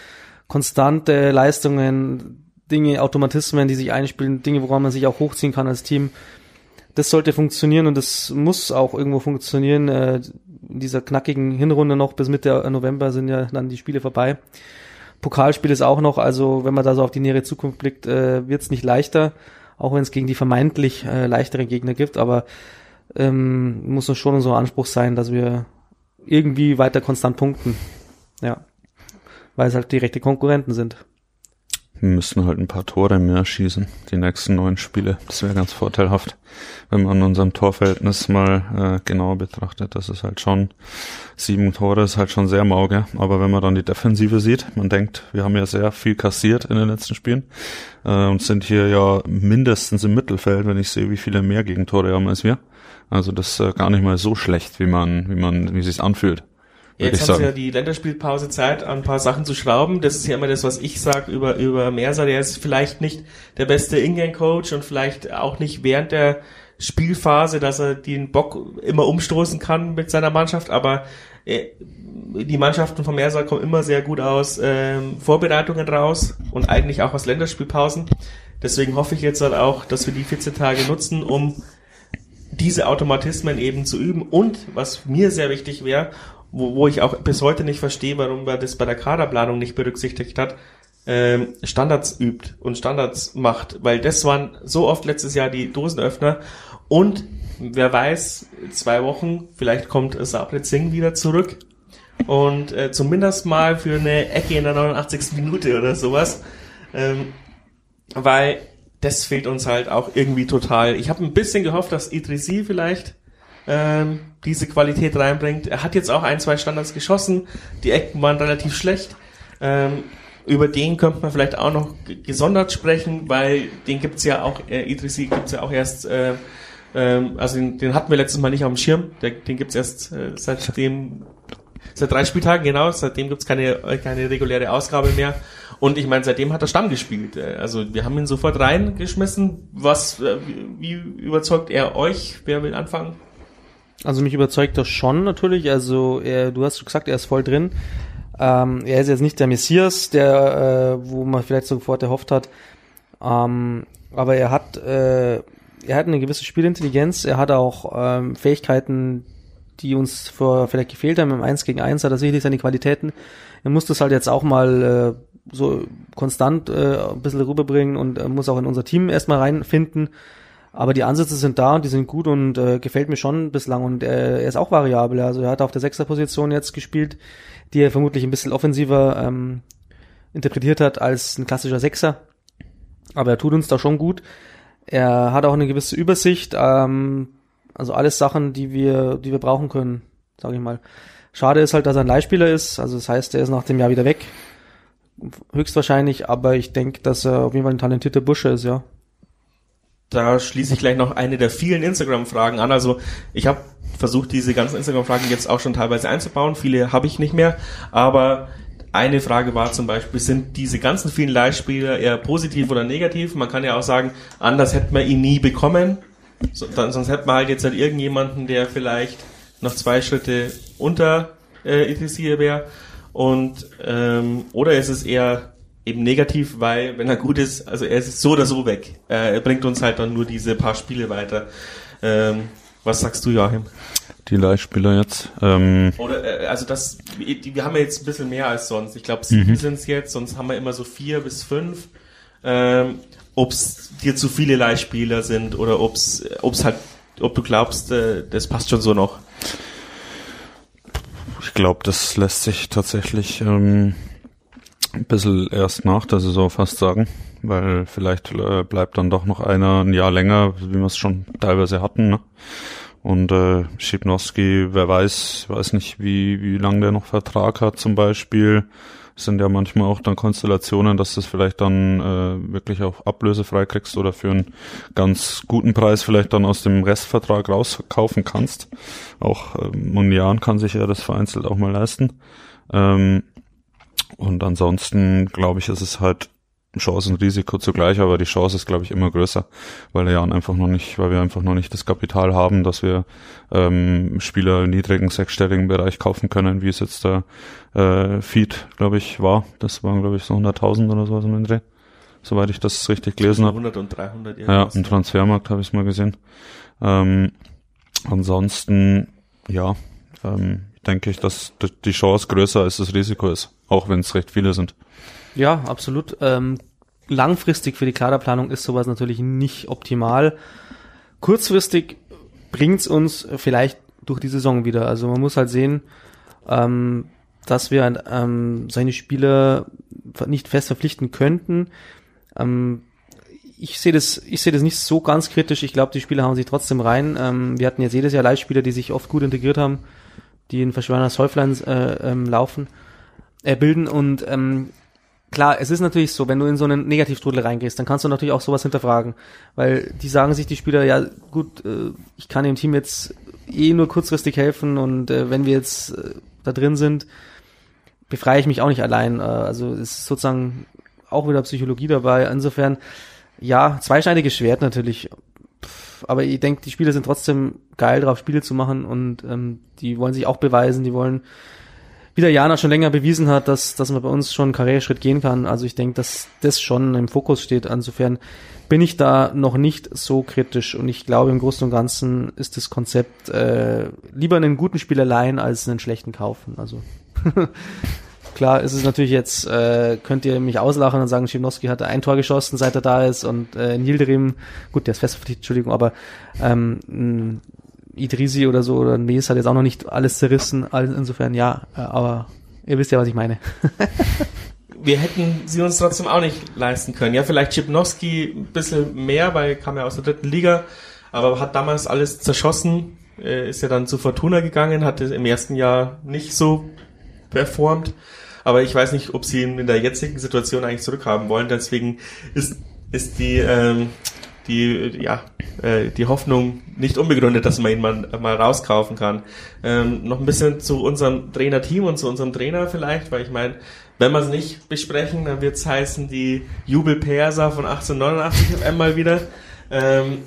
Konstante Leistungen, Dinge, Automatismen, die sich einspielen, Dinge, woran man sich auch hochziehen kann als Team. Das sollte funktionieren und das muss auch irgendwo funktionieren. Äh, in dieser knackigen Hinrunde noch bis Mitte November sind ja dann die Spiele vorbei. Pokalspiel ist auch noch, also wenn man da so auf die nähere Zukunft blickt, äh, wird es nicht leichter, auch wenn es gegen die vermeintlich äh, leichteren Gegner gibt, aber ähm, muss uns schon unser Anspruch sein, dass wir irgendwie weiter konstant punkten. Ja. Weil es halt direkte Konkurrenten sind. Wir müssen halt ein paar Tore mehr schießen, die nächsten neun Spiele. Das wäre ganz vorteilhaft, wenn man unserem Torverhältnis mal äh, genauer betrachtet. Das ist halt schon, sieben Tore ist halt schon sehr mauge. Aber wenn man dann die Defensive sieht, man denkt, wir haben ja sehr viel kassiert in den letzten Spielen äh, und sind hier ja mindestens im Mittelfeld, wenn ich sehe, wie viele mehr Gegentore haben als wir. Also das ist äh, gar nicht mal so schlecht, wie man, wie man, wie sich's anfühlt. Jetzt haben sie ja die Länderspielpause Zeit, an ein paar Sachen zu schrauben. Das ist ja immer das, was ich sage über, über Mersa. Der ist vielleicht nicht der beste Ingame-Coach und vielleicht auch nicht während der Spielphase, dass er den Bock immer umstoßen kann mit seiner Mannschaft, aber äh, die Mannschaften von Mersa kommen immer sehr gut aus ähm, Vorbereitungen raus und eigentlich auch aus Länderspielpausen. Deswegen hoffe ich jetzt halt auch, dass wir die 14 Tage nutzen, um diese Automatismen eben zu üben und was mir sehr wichtig wäre, wo, wo ich auch bis heute nicht verstehe, warum man das bei der Kaderplanung nicht berücksichtigt hat, ähm, Standards übt und Standards macht, weil das waren so oft letztes Jahr die Dosenöffner und wer weiß, zwei Wochen, vielleicht kommt Sabre Singh wieder zurück und äh, zumindest mal für eine Ecke in der 89. Minute oder sowas, ähm, weil das fehlt uns halt auch irgendwie total. Ich habe ein bisschen gehofft, dass Idrisi vielleicht ähm, diese Qualität reinbringt. Er hat jetzt auch ein, zwei Standards geschossen. Die Ecken waren relativ schlecht. Ähm, über den könnte man vielleicht auch noch gesondert sprechen, weil den gibt's ja auch, äh, Idrisi gibt's ja auch erst, äh, ähm, also den, den hatten wir letztes Mal nicht auf dem Schirm, der, den gibt's erst äh, seitdem, seit drei Spieltagen, genau, seitdem gibt's keine, keine reguläre Ausgabe mehr. Und ich meine, seitdem hat er Stamm gespielt. Äh, also wir haben ihn sofort reingeschmissen. Was, äh, wie überzeugt er euch? Wer will anfangen? Also mich überzeugt das schon natürlich. Also er, du hast gesagt, er ist voll drin. Ähm, er ist jetzt nicht der Messias, der, äh, wo man vielleicht sofort erhofft hat. Ähm, aber er hat, äh, er hat eine gewisse Spielintelligenz. Er hat auch ähm, Fähigkeiten, die uns vor vielleicht gefehlt haben im 1 gegen 1, hat er sicherlich seine Qualitäten. Er muss das halt jetzt auch mal äh, so konstant äh, ein bisschen rüberbringen und muss auch in unser Team erstmal reinfinden. Aber die Ansätze sind da und die sind gut und äh, gefällt mir schon bislang. Und äh, er ist auch variabel. Also er hat auf der Sechserposition jetzt gespielt, die er vermutlich ein bisschen offensiver ähm, interpretiert hat als ein klassischer Sechser. Aber er tut uns da schon gut. Er hat auch eine gewisse Übersicht. Ähm, also alles Sachen, die wir, die wir brauchen können, sage ich mal. Schade ist halt, dass er ein Leihspieler ist. Also das heißt, er ist nach dem Jahr wieder weg. Höchstwahrscheinlich, aber ich denke, dass er auf jeden Fall ein talentierter Bursche ist, ja da schließe ich gleich noch eine der vielen Instagram-Fragen an. Also ich habe versucht, diese ganzen Instagram-Fragen jetzt auch schon teilweise einzubauen. Viele habe ich nicht mehr, aber eine Frage war zum Beispiel, sind diese ganzen vielen Leihspieler eher positiv oder negativ? Man kann ja auch sagen, anders hätte man ihn nie bekommen. So, dann, sonst hätte man halt jetzt halt irgendjemanden, der vielleicht noch zwei Schritte unter äh, ETC wäre. Und ähm, oder ist es eher eben negativ, weil wenn er gut ist, also er ist so oder so weg. Äh, er bringt uns halt dann nur diese paar Spiele weiter. Ähm, was sagst du, Joachim? Die Leihspieler jetzt. Ähm Oder äh, also das, wir haben ja jetzt ein bisschen mehr als sonst. Ich glaube sieben mhm. sind es jetzt, sonst haben wir immer so vier bis fünf. Ähm, ob es dir zu viele Leihspieler sind oder ob es halt, ob du glaubst, äh, das passt schon so noch. Ich glaube, das lässt sich tatsächlich ähm, ein bisschen erst nach der Saison fast sagen, weil vielleicht äh, bleibt dann doch noch einer ein Jahr länger, wie wir es schon teilweise hatten. Ne? Und äh, Schipnowski, wer weiß, weiß nicht, wie, wie lange der noch Vertrag hat zum Beispiel. Es sind ja manchmal auch dann Konstellationen, dass du es vielleicht dann äh, wirklich auch ablösefrei kriegst oder für einen ganz guten Preis vielleicht dann aus dem Restvertrag rauskaufen kannst. Auch äh, Munian kann sich ja das vereinzelt auch mal leisten. Ähm, und ansonsten glaube ich, ist es halt Chance und Risiko zugleich, aber die Chance ist, glaube ich, immer größer, weil der Jan einfach noch nicht, weil wir einfach noch nicht das Kapital haben, dass wir ähm, Spieler im niedrigen sechsstelligen Bereich kaufen können, wie es jetzt der äh, Feed, glaube ich, war. Das waren, glaube ich, so 100.000 oder sowas im Dreh, soweit ich das richtig gelesen habe. 100 und 300 Ja, im Transfermarkt habe ich es mal gesehen. Ähm, ansonsten, ja, ähm, denke ich, dass die Chance größer als das Risiko ist, auch wenn es recht viele sind. Ja, absolut. Ähm, langfristig für die Kaderplanung ist sowas natürlich nicht optimal. Kurzfristig bringt's uns vielleicht durch die Saison wieder. Also man muss halt sehen, ähm, dass wir ähm, seine Spieler nicht fest verpflichten könnten. Ähm, ich sehe das, ich sehe das nicht so ganz kritisch. Ich glaube, die Spieler haben sich trotzdem rein. Ähm, wir hatten jetzt jedes Jahr Leihspieler, die sich oft gut integriert haben, die in Verschwörner Häuflein äh, ähm, laufen, äh, bilden und ähm, klar, es ist natürlich so, wenn du in so einen Negativstrudel reingehst, dann kannst du natürlich auch sowas hinterfragen, weil die sagen sich die Spieler, ja gut, äh, ich kann dem Team jetzt eh nur kurzfristig helfen und äh, wenn wir jetzt äh, da drin sind, befreie ich mich auch nicht allein. Äh, also es ist sozusagen auch wieder Psychologie dabei. Insofern, ja, zweischneidiges Schwert natürlich. Aber ich denke, die Spieler sind trotzdem geil drauf, Spiele zu machen und ähm, die wollen sich auch beweisen, die wollen wie der Jana schon länger bewiesen hat, dass, dass man bei uns schon einen Karriereschritt gehen kann. Also ich denke, dass das schon im Fokus steht. Insofern bin ich da noch nicht so kritisch und ich glaube im Großen und Ganzen ist das Konzept äh, lieber einen guten Spieler leihen als einen schlechten kaufen. Also klar ist es natürlich jetzt, äh, könnt ihr mich auslachen und sagen, Schimnowski hat ein Tor geschossen, seit er da ist und äh, Nilderim, gut, der ist fest Entschuldigung, aber ähm, Idrisi oder so oder Nes hat jetzt auch noch nicht alles zerrissen. Also insofern ja, äh, aber ihr wisst ja, was ich meine. wir hätten sie uns trotzdem auch nicht leisten können. Ja, vielleicht Chipnowski ein bisschen mehr, weil er kam ja aus der dritten Liga, aber hat damals alles zerschossen, ist ja dann zu Fortuna gegangen, hatte im ersten Jahr nicht so performt. Aber ich weiß nicht, ob sie ihn in der jetzigen Situation eigentlich zurückhaben wollen. Deswegen ist, ist die, ähm, die, ja, äh, die Hoffnung nicht unbegründet, dass man ihn mal, mal rauskaufen kann. Ähm, noch ein bisschen zu unserem Trainerteam und zu unserem Trainer vielleicht, weil ich meine, wenn wir es nicht besprechen, dann wird es heißen, die Jubelperser von 1889 auf einmal wieder. Ähm,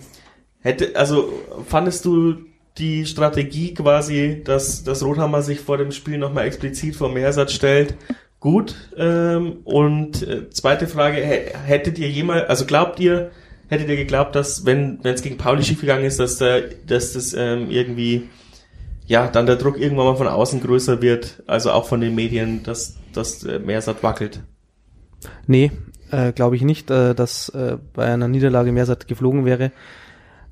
hätte, also fandest du die Strategie quasi, dass, dass Rothammer sich vor dem Spiel nochmal explizit vor Mehrsatz stellt, gut? Ähm, und äh, zweite Frage, hättet ihr jemals, also glaubt ihr, hättet ihr geglaubt, dass wenn es gegen Pauli schiefgegangen ist, dass, der, dass das ähm, irgendwie ja dann der Druck irgendwann mal von außen größer wird, also auch von den Medien, dass das äh, Meersat wackelt? Nee, äh, glaube ich nicht, äh, dass äh, bei einer Niederlage Meersat geflogen wäre.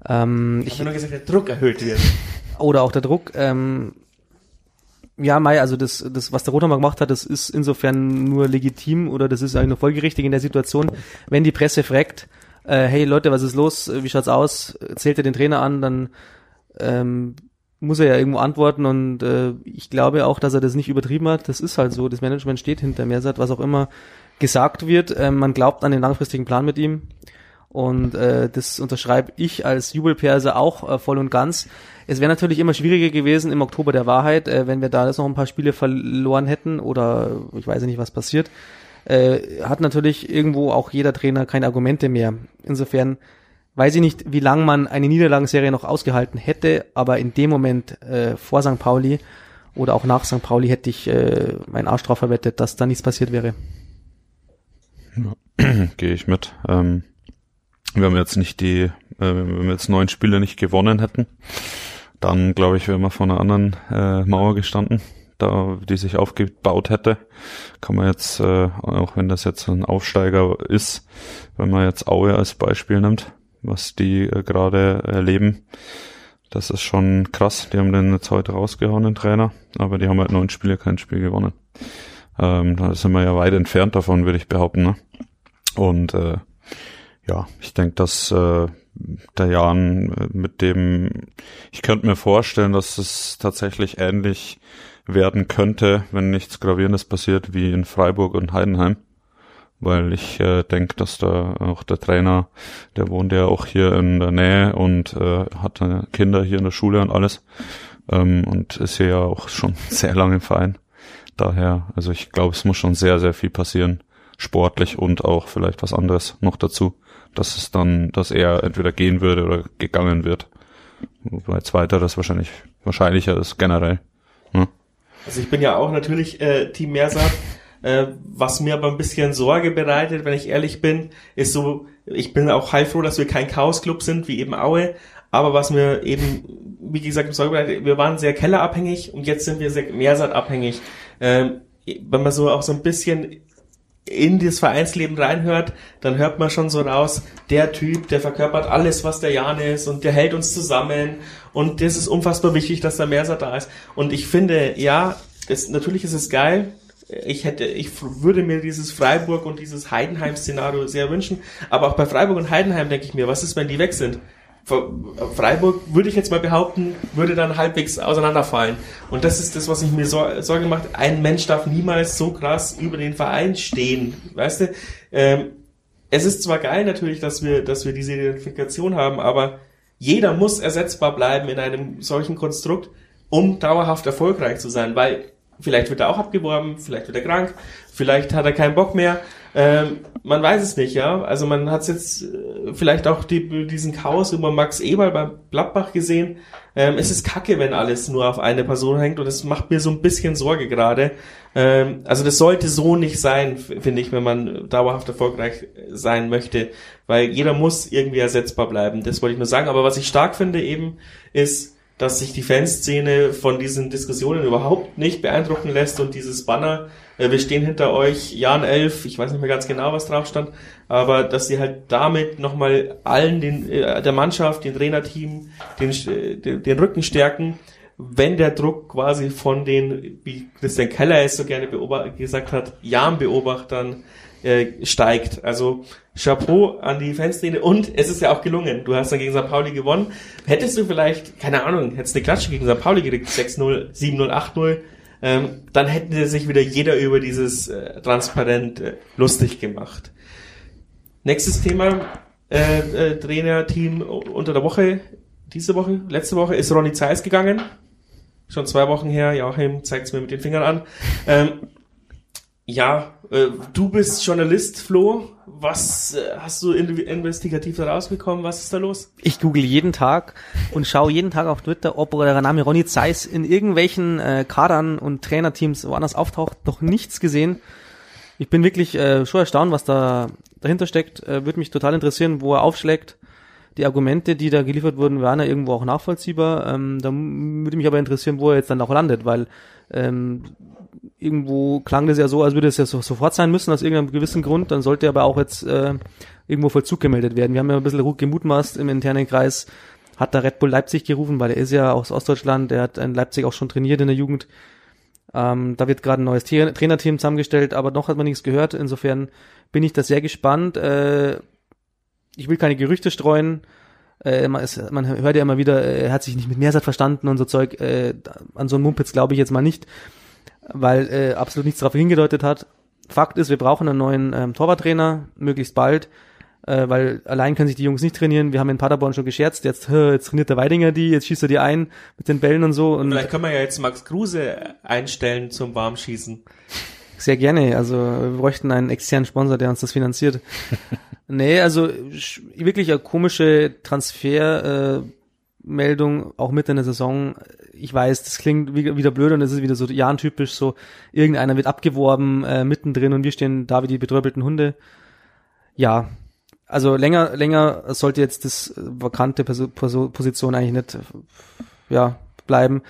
Ähm, ich habe nur gesagt, der Druck erhöht wird. Oder auch der Druck. Ähm, ja, Mai, also das, das, was der Rothammer gemacht hat, das ist insofern nur legitim oder das ist eigentlich nur folgerichtig in der Situation, wenn die Presse fragt, äh, hey Leute, was ist los? Wie schaut's aus? Zählt er den Trainer an, dann ähm, muss er ja irgendwo antworten und äh, ich glaube auch, dass er das nicht übertrieben hat. Das ist halt so. Das Management steht hinter Mersat, was auch immer gesagt wird. Ähm, man glaubt an den langfristigen Plan mit ihm. Und äh, das unterschreibe ich als Jubelperse auch äh, voll und ganz. Es wäre natürlich immer schwieriger gewesen im Oktober der Wahrheit, äh, wenn wir da jetzt noch ein paar Spiele verloren hätten oder ich weiß nicht, was passiert äh, hat natürlich irgendwo auch jeder Trainer keine Argumente mehr. Insofern weiß ich nicht, wie lang man eine Niederlagenserie noch ausgehalten hätte, aber in dem Moment äh, vor St. Pauli oder auch nach St. Pauli hätte ich äh, meinen Arsch drauf verwettet, dass da nichts passiert wäre. Ja, Gehe ich mit. Ähm, wenn wir jetzt nicht die, äh, wenn wir jetzt neun Spiele nicht gewonnen hätten, dann glaube ich, wären wir vor einer anderen äh, Mauer gestanden da, die sich aufgebaut hätte. Kann man jetzt, äh, auch wenn das jetzt ein Aufsteiger ist, wenn man jetzt Aue als Beispiel nimmt, was die äh, gerade erleben, das ist schon krass. Die haben den jetzt heute rausgehauen, den Trainer, aber die haben halt neun Spiele kein Spiel gewonnen. Ähm, da sind wir ja weit entfernt davon, würde ich behaupten. Ne? Und äh, ja, ich denke, dass äh, der Jan, äh, mit dem ich könnte mir vorstellen, dass es tatsächlich ähnlich werden könnte, wenn nichts Gravierendes passiert wie in Freiburg und Heidenheim. Weil ich äh, denke, dass da auch der Trainer, der wohnt ja auch hier in der Nähe und äh, hat Kinder hier in der Schule und alles. Ähm, und ist hier ja auch schon sehr lange im Verein. Daher, also ich glaube, es muss schon sehr, sehr viel passieren. Sportlich und auch vielleicht was anderes noch dazu dass es dann, dass er entweder gehen würde oder gegangen wird. Wobei zweiter das wahrscheinlich wahrscheinlicher ist generell. Hm? Also ich bin ja auch natürlich äh, Team Mersat. Äh, was mir aber ein bisschen Sorge bereitet, wenn ich ehrlich bin, ist so, ich bin auch heilfroh, dass wir kein Chaos-Club sind, wie eben Aue. Aber was mir eben, wie gesagt, Sorge bereitet, wir waren sehr kellerabhängig und jetzt sind wir sehr Mersat-abhängig. Ähm, wenn man so auch so ein bisschen in das Vereinsleben reinhört, dann hört man schon so raus, der Typ, der verkörpert alles, was der Jan ist und der hält uns zusammen und das ist unfassbar wichtig, dass der Merser da ist. Und ich finde, ja, das, natürlich ist es geil. Ich hätte, ich würde mir dieses Freiburg und dieses Heidenheim-Szenario sehr wünschen. Aber auch bei Freiburg und Heidenheim denke ich mir, was ist, wenn die weg sind? Freiburg, würde ich jetzt mal behaupten, würde dann halbwegs auseinanderfallen. Und das ist das, was ich mir Sorge macht. Ein Mensch darf niemals so krass über den Verein stehen. Weißt du? Ähm, es ist zwar geil natürlich, dass wir, dass wir diese Identifikation haben, aber jeder muss ersetzbar bleiben in einem solchen Konstrukt, um dauerhaft erfolgreich zu sein, weil vielleicht wird er auch abgeworben, vielleicht wird er krank, vielleicht hat er keinen Bock mehr. Ähm, man weiß es nicht, ja. Also man hat jetzt äh, vielleicht auch die, diesen Chaos über Max Eberl beim Gladbach gesehen. Ähm, es ist kacke, wenn alles nur auf eine Person hängt und es macht mir so ein bisschen Sorge gerade. Ähm, also das sollte so nicht sein, finde ich, wenn man dauerhaft erfolgreich sein möchte, weil jeder muss irgendwie ersetzbar bleiben. Das wollte ich nur sagen. Aber was ich stark finde eben, ist, dass sich die Fanszene von diesen Diskussionen überhaupt nicht beeindrucken lässt und dieses Banner äh, wir stehen hinter euch, Jan 11, ich weiß nicht mehr ganz genau, was drauf stand, aber dass sie halt damit nochmal allen, den, äh, der Mannschaft, den Trainerteam, den, äh, den, den Rücken stärken, wenn der Druck quasi von den, wie Christian Keller es so gerne gesagt hat, Jan-Beobachtern äh, steigt. Also Chapeau an die Fanszene und es ist ja auch gelungen. Du hast dann gegen St. Pauli gewonnen. Hättest du vielleicht, keine Ahnung, hättest eine Klatsche gegen St. Pauli gekriegt, 6-0, 7-0, 8-0, ähm, dann hätte sich wieder jeder über dieses äh, Transparent äh, lustig gemacht. Nächstes Thema, äh, äh, Trainerteam unter der Woche, diese Woche, letzte Woche ist Ronny Zeiss gegangen. Schon zwei Wochen her, Joachim zeigt es mir mit den Fingern an. Ähm, ja, äh, du bist Journalist, Flo. Was äh, hast du in, investigativ herausbekommen? Was ist da los? Ich google jeden Tag und schaue jeden Tag auf Twitter, ob der Name Ronny Zeiss in irgendwelchen äh, Kadern und Trainerteams woanders auftaucht. Noch nichts gesehen. Ich bin wirklich äh, schon erstaunt, was da dahinter steckt. Äh, Würde mich total interessieren, wo er aufschlägt. Die Argumente, die da geliefert wurden, waren ja irgendwo auch nachvollziehbar. Ähm, da würde mich aber interessieren, wo er jetzt dann auch landet, weil ähm, irgendwo klang das ja so, als würde es ja so, sofort sein müssen, aus irgendeinem gewissen Grund. Dann sollte aber auch jetzt äh, irgendwo Vollzug gemeldet werden. Wir haben ja ein bisschen gemutmaßt im internen Kreis, hat da Red Bull Leipzig gerufen, weil er ist ja aus Ostdeutschland, er hat in Leipzig auch schon trainiert in der Jugend. Ähm, da wird gerade ein neues Tra Trainerteam zusammengestellt, aber noch hat man nichts gehört. Insofern bin ich da sehr gespannt. Äh, ich will keine Gerüchte streuen. Äh, man, ist, man hört ja immer wieder, äh, er hat sich nicht mit Mehrsatz verstanden und so Zeug. Äh, an so einen Mumpitz glaube ich jetzt mal nicht weil äh, absolut nichts darauf hingedeutet hat. Fakt ist, wir brauchen einen neuen ähm, Torwarttrainer, möglichst bald, äh, weil allein können sich die Jungs nicht trainieren. Wir haben in Paderborn schon gescherzt, jetzt, hä, jetzt trainiert der Weidinger die, jetzt schießt er die ein mit den Bällen und so. Und Vielleicht können wir ja jetzt Max Kruse einstellen zum Warmschießen. Sehr gerne, also wir bräuchten einen externen Sponsor, der uns das finanziert. nee, also wirklich eine komische Transfer. Äh, Meldung, auch mitten in der Saison. Ich weiß, das klingt wieder blöd und es ist wieder so Jan-typisch, so irgendeiner wird abgeworben äh, mittendrin und wir stehen da wie die betröppelten Hunde. Ja, also länger, länger sollte jetzt das vakante Position eigentlich nicht ja, bleiben.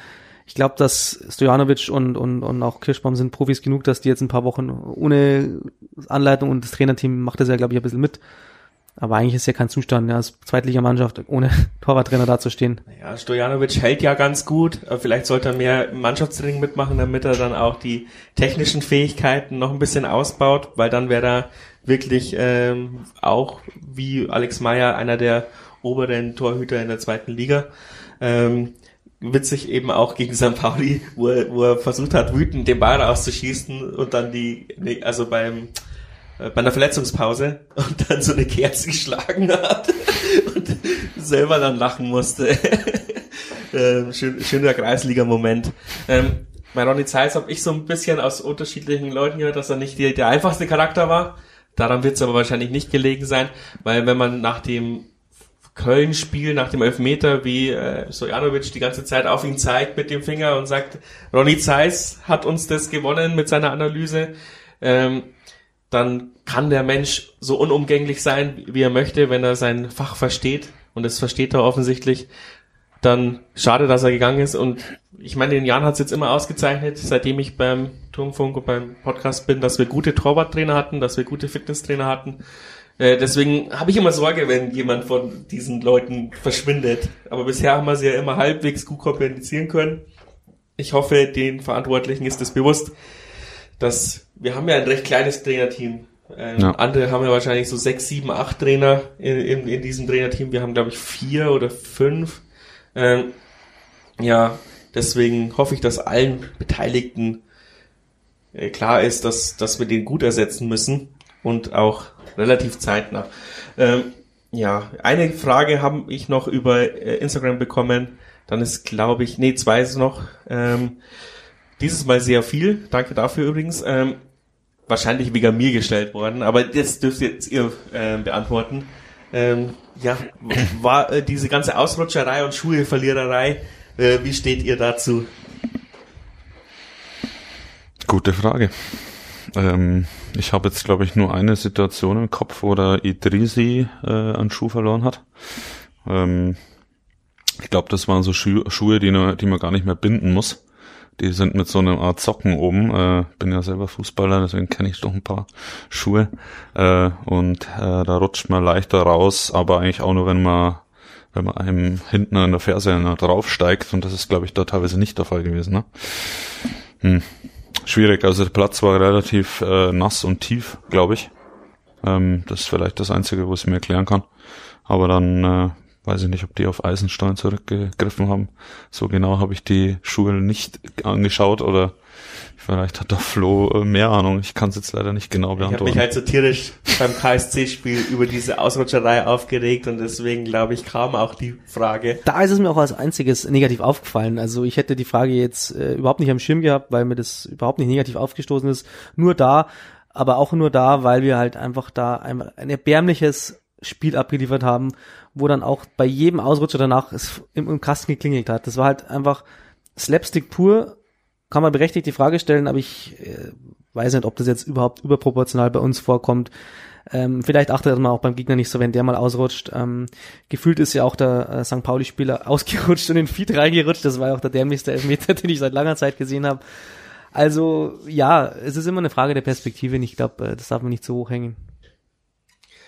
Ich glaube, dass Stojanovic und, und, und auch Kirschbaum sind Profis genug, dass die jetzt ein paar Wochen ohne Anleitung und das Trainerteam macht das ja, glaube ich, ein bisschen mit aber eigentlich ist ja kein Zustand, ja, als Zweitligamannschaft ohne Torwarttrainer dazustehen. Ja, Stojanovic hält ja ganz gut. Vielleicht sollte er mehr Mannschaftstraining mitmachen, damit er dann auch die technischen Fähigkeiten noch ein bisschen ausbaut, weil dann wäre er wirklich ähm, auch wie Alex Meyer einer der oberen Torhüter in der zweiten Liga. Ähm, witzig eben auch gegen St. Pauli, wo er, wo er versucht hat, wütend den Ball rauszuschießen und dann die, also beim äh, bei einer Verletzungspause und dann so eine Kerze geschlagen hat und selber dann lachen musste. ähm, schön, schöner Kreisliga-Moment. Ähm, bei Ronny Zeiss habe ich so ein bisschen aus unterschiedlichen Leuten gehört, dass er nicht die, der einfachste Charakter war. Daran wird es aber wahrscheinlich nicht gelegen sein, weil wenn man nach dem Köln-Spiel, nach dem Elfmeter, wie äh, Sojanovic die ganze Zeit auf ihn zeigt mit dem Finger und sagt, Ronny Zeiss hat uns das gewonnen mit seiner Analyse, ähm, dann kann der Mensch so unumgänglich sein, wie er möchte, wenn er sein Fach versteht. Und das versteht er offensichtlich. Dann schade, dass er gegangen ist. Und ich meine, den Jan hat es jetzt immer ausgezeichnet, seitdem ich beim Turmfunk und beim Podcast bin, dass wir gute Torwarttrainer hatten, dass wir gute Fitnesstrainer hatten. Äh, deswegen habe ich immer Sorge, wenn jemand von diesen Leuten verschwindet. Aber bisher haben wir sie ja immer halbwegs gut kompensieren können. Ich hoffe, den Verantwortlichen ist es bewusst, dass wir haben ja ein recht kleines Trainerteam. Ähm, ja. Andere haben ja wahrscheinlich so sechs, sieben, acht Trainer in, in, in diesem Trainerteam. Wir haben, glaube ich, vier oder fünf. Ähm, ja, deswegen hoffe ich, dass allen Beteiligten äh, klar ist, dass, dass wir den gut ersetzen müssen und auch relativ zeitnah. Ähm, ja, eine Frage habe ich noch über äh, Instagram bekommen. Dann ist, glaube ich, nee, zwei ist noch. Ähm, dieses Mal sehr viel. Danke dafür übrigens. Ähm, wahrscheinlich wegen mir gestellt worden, aber das dürft jetzt ihr äh, beantworten. Ähm, ja, war äh, diese ganze Ausrutscherei und Schuheverliererei, äh, wie steht ihr dazu? Gute Frage. Ähm, ich habe jetzt, glaube ich, nur eine Situation im Kopf, wo der Idrisi äh, einen Schuh verloren hat. Ähm, ich glaube, das waren so Schu Schuhe, die, die man gar nicht mehr binden muss. Die sind mit so einer Art Socken oben. Äh, bin ja selber Fußballer, deswegen kenne ich doch ein paar Schuhe. Äh, und äh, da rutscht man leichter raus, aber eigentlich auch nur, wenn man wenn man einem hinten an der Ferse draufsteigt. Und das ist, glaube ich, da teilweise nicht der Fall gewesen. Ne? Hm. Schwierig. Also der Platz war relativ äh, nass und tief, glaube ich. Ähm, das ist vielleicht das Einzige, wo ich mir erklären kann. Aber dann äh, Weiß ich nicht, ob die auf Eisenstein zurückgegriffen haben. So genau habe ich die Schuhe nicht angeschaut oder vielleicht hat der Flo äh, mehr Ahnung. Ich kann es jetzt leider nicht genau beantworten. Ich habe mich halt so tierisch beim KSC-Spiel über diese Ausrutscherei aufgeregt und deswegen glaube ich kam auch die Frage. Da ist es mir auch als einziges negativ aufgefallen. Also ich hätte die Frage jetzt äh, überhaupt nicht am Schirm gehabt, weil mir das überhaupt nicht negativ aufgestoßen ist. Nur da, aber auch nur da, weil wir halt einfach da ein, ein erbärmliches Spiel abgeliefert haben, wo dann auch bei jedem Ausrutscher danach es im, im Kasten geklingelt hat. Das war halt einfach Slapstick pur. Kann man berechtigt die Frage stellen, aber ich äh, weiß nicht, ob das jetzt überhaupt überproportional bei uns vorkommt. Ähm, vielleicht achtet man auch beim Gegner nicht so, wenn der mal ausrutscht. Ähm, gefühlt ist ja auch der äh, St. Pauli-Spieler ausgerutscht und in den Feed reingerutscht. Das war ja auch der dämlichste Elfmeter, den ich seit langer Zeit gesehen habe. Also ja, es ist immer eine Frage der Perspektive und ich glaube, äh, das darf man nicht so hoch hängen.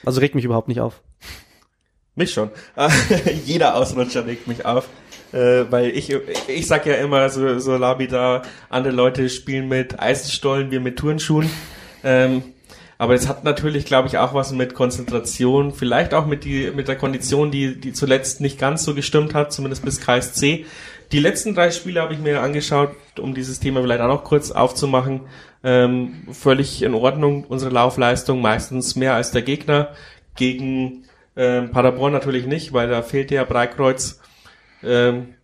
Also regt mich überhaupt nicht auf. Mich schon. Jeder Ausrutscher regt mich auf. Äh, weil ich, ich sag ja immer so, so labida, andere Leute spielen mit Eisenstollen, wir mit Turnschuhen. Ähm, aber es hat natürlich, glaube ich, auch was mit Konzentration, vielleicht auch mit, die, mit der Kondition, die, die zuletzt nicht ganz so gestimmt hat, zumindest bis KSC. Die letzten drei Spiele habe ich mir angeschaut, um dieses Thema vielleicht auch noch kurz aufzumachen. Ähm, völlig in Ordnung, unsere Laufleistung, meistens mehr als der Gegner. Gegen ähm, Paderborn natürlich nicht, weil da fehlte ja Breikreuz. Ähm,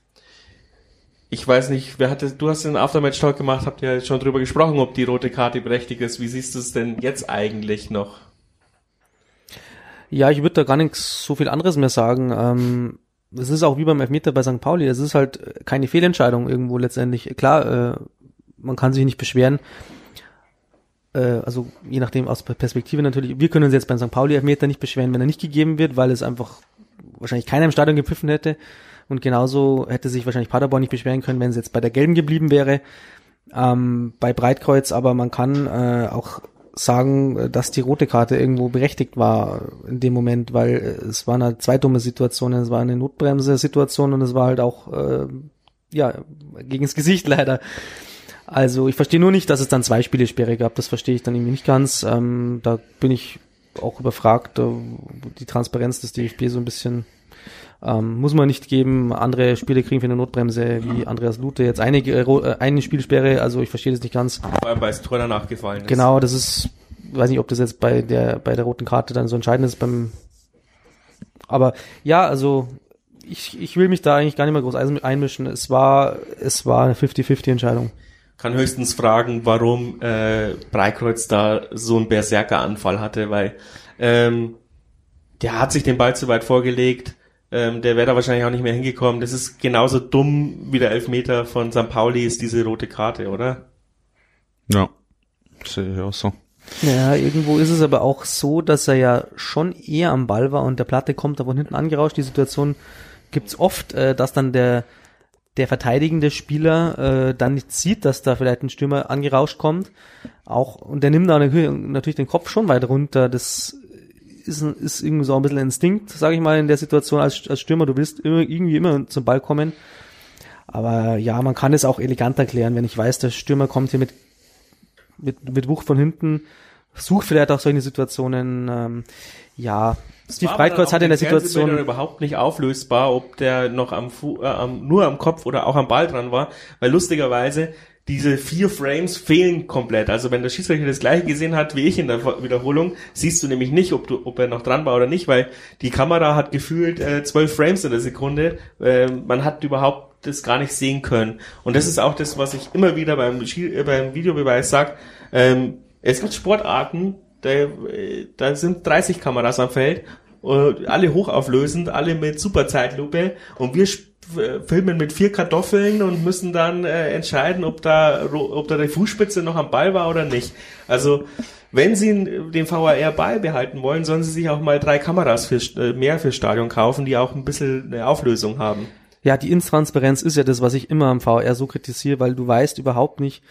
ich weiß nicht, wer hatte, du hast den Aftermatch-Talk gemacht, habt ihr schon drüber gesprochen, ob die rote Karte berechtigt ist. Wie siehst du es denn jetzt eigentlich noch? Ja, ich würde da gar nichts so viel anderes mehr sagen. Ähm, es ist auch wie beim Elfmeter bei St. Pauli. Es ist halt keine Fehlentscheidung irgendwo letztendlich. Klar, äh, man kann sich nicht beschweren äh, also je nachdem aus Perspektive natürlich, wir können uns jetzt beim St. Pauli Elfmeter nicht beschweren, wenn er nicht gegeben wird, weil es einfach wahrscheinlich keiner im Stadion gepfiffen hätte. Und genauso hätte sich wahrscheinlich Paderborn nicht beschweren können, wenn es jetzt bei der Gelben geblieben wäre. Ähm, bei Breitkreuz, aber man kann äh, auch sagen, dass die rote Karte irgendwo berechtigt war in dem Moment, weil es war eine zwei dumme Situation, es war eine Notbremse-Situation und es war halt auch äh, ja gegens Gesicht leider. Also ich verstehe nur nicht, dass es dann zwei Spielesperre gab. Das verstehe ich dann irgendwie nicht ganz. Ähm, da bin ich auch überfragt, äh, die Transparenz des DFB so ein bisschen Ähm, muss man nicht geben. Andere Spiele kriegen für eine Notbremse, wie Andreas Lute jetzt einige, äh, äh, eine Spielsperre. Also ich verstehe das nicht ganz. Vor allem, weil das Tor danach gefallen ist. Genau, das ist, weiß nicht, ob das jetzt bei der, bei der roten Karte dann so entscheidend ist beim, aber ja, also, ich, ich will mich da eigentlich gar nicht mehr groß ein- einmischen. Es war, es war eine 50-50 Entscheidung. Kann höchstens fragen, warum äh, Breikreuz da so einen Berserker-Anfall hatte, weil ähm, der hat sich den Ball zu weit vorgelegt. Ähm, der wäre da wahrscheinlich auch nicht mehr hingekommen. Das ist genauso dumm wie der Elfmeter von St. Pauli ist diese rote Karte, oder? Ja, sehe ich auch so. Ja, irgendwo ist es aber auch so, dass er ja schon eher am Ball war und der Platte kommt da von hinten angerauscht. Die Situation gibt's oft, äh, dass dann der der verteidigende Spieler äh, dann nicht sieht, dass da vielleicht ein Stürmer angerauscht kommt. Auch und der nimmt da natürlich natürlich den Kopf schon weit runter. Das ist, ist irgendwie so ein bisschen Instinkt, sage ich mal, in der Situation als, als Stürmer. Du willst immer, irgendwie immer zum Ball kommen. Aber ja, man kann es auch elegant erklären, wenn ich weiß, der Stürmer kommt hier mit mit, mit Wucht von hinten, sucht vielleicht auch solche Situationen. Ähm, ja, Steve Breitkreuz hat in der Situation, überhaupt nicht auflösbar, ob der noch am, Fu äh, am nur am Kopf oder auch am Ball dran war, weil lustigerweise diese vier Frames fehlen komplett. Also wenn der Schiedsrichter das gleiche gesehen hat wie ich in der Wiederholung, siehst du nämlich nicht, ob du, ob er noch dran war oder nicht, weil die Kamera hat gefühlt äh, zwölf Frames in der Sekunde. Äh, man hat überhaupt das gar nicht sehen können. Und das ist auch das, was ich immer wieder beim, äh, beim Videobeweis sag. Ähm, es gibt Sportarten, da, äh, da sind 30 Kameras am Feld, äh, alle hochauflösend, alle mit super Zeitlupe und wir filmen mit vier Kartoffeln und müssen dann äh, entscheiden, ob da, ob da die Fußspitze noch am Ball war oder nicht. Also wenn Sie den VAR beibehalten wollen, sollen Sie sich auch mal drei Kameras für, äh, mehr fürs Stadion kaufen, die auch ein bisschen eine Auflösung haben. ja, die Intransparenz ist ja das, was ich immer am VR so kritisiere, weil du weißt überhaupt nicht,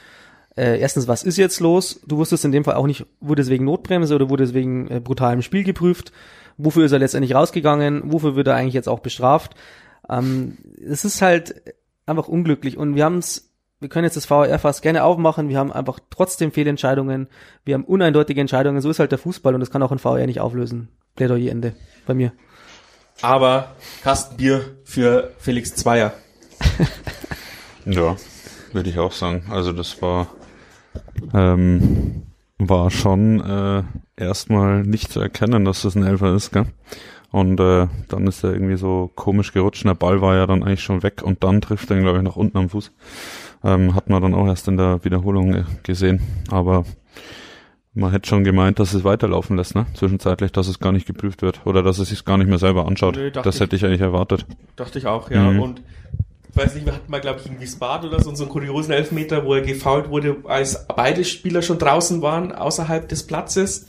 äh, erstens, was ist jetzt los? Du wusstest in dem Fall auch nicht, wurde es wegen Notbremse oder wurde es wegen äh, brutalem Spiel geprüft? Wofür ist er letztendlich rausgegangen? Wofür wird er eigentlich jetzt auch bestraft? Ähm, es ist halt einfach unglücklich und wir haben es, wir können jetzt das VR fast gerne aufmachen, wir haben einfach trotzdem Fehlentscheidungen, wir haben uneindeutige Entscheidungen, so ist halt der Fußball und das kann auch ein VR nicht auflösen. Plädoyer Ende bei mir. Aber Kastenbier für Felix Zweier. Ja, würde ich auch sagen. Also das war ähm, war schon äh, erstmal nicht zu erkennen, dass das ein Elfer ist, gell? Und äh, dann ist er irgendwie so komisch gerutscht. und Der Ball war ja dann eigentlich schon weg und dann trifft er ihn, glaube ich, nach unten am Fuß. Ähm, hat man dann auch erst in der Wiederholung äh, gesehen. Aber man hätte schon gemeint, dass es weiterlaufen lässt, ne? Zwischenzeitlich, dass es gar nicht geprüft wird. Oder dass es sich gar nicht mehr selber anschaut. Nö, das ich. hätte ich eigentlich erwartet. Dachte ich auch, ja. Mhm. Und ich weiß nicht, wir hatten mal, glaube ich, in Wiesbaden oder so, so einen kuriosen Elfmeter, wo er gefault wurde, als beide Spieler schon draußen waren, außerhalb des Platzes.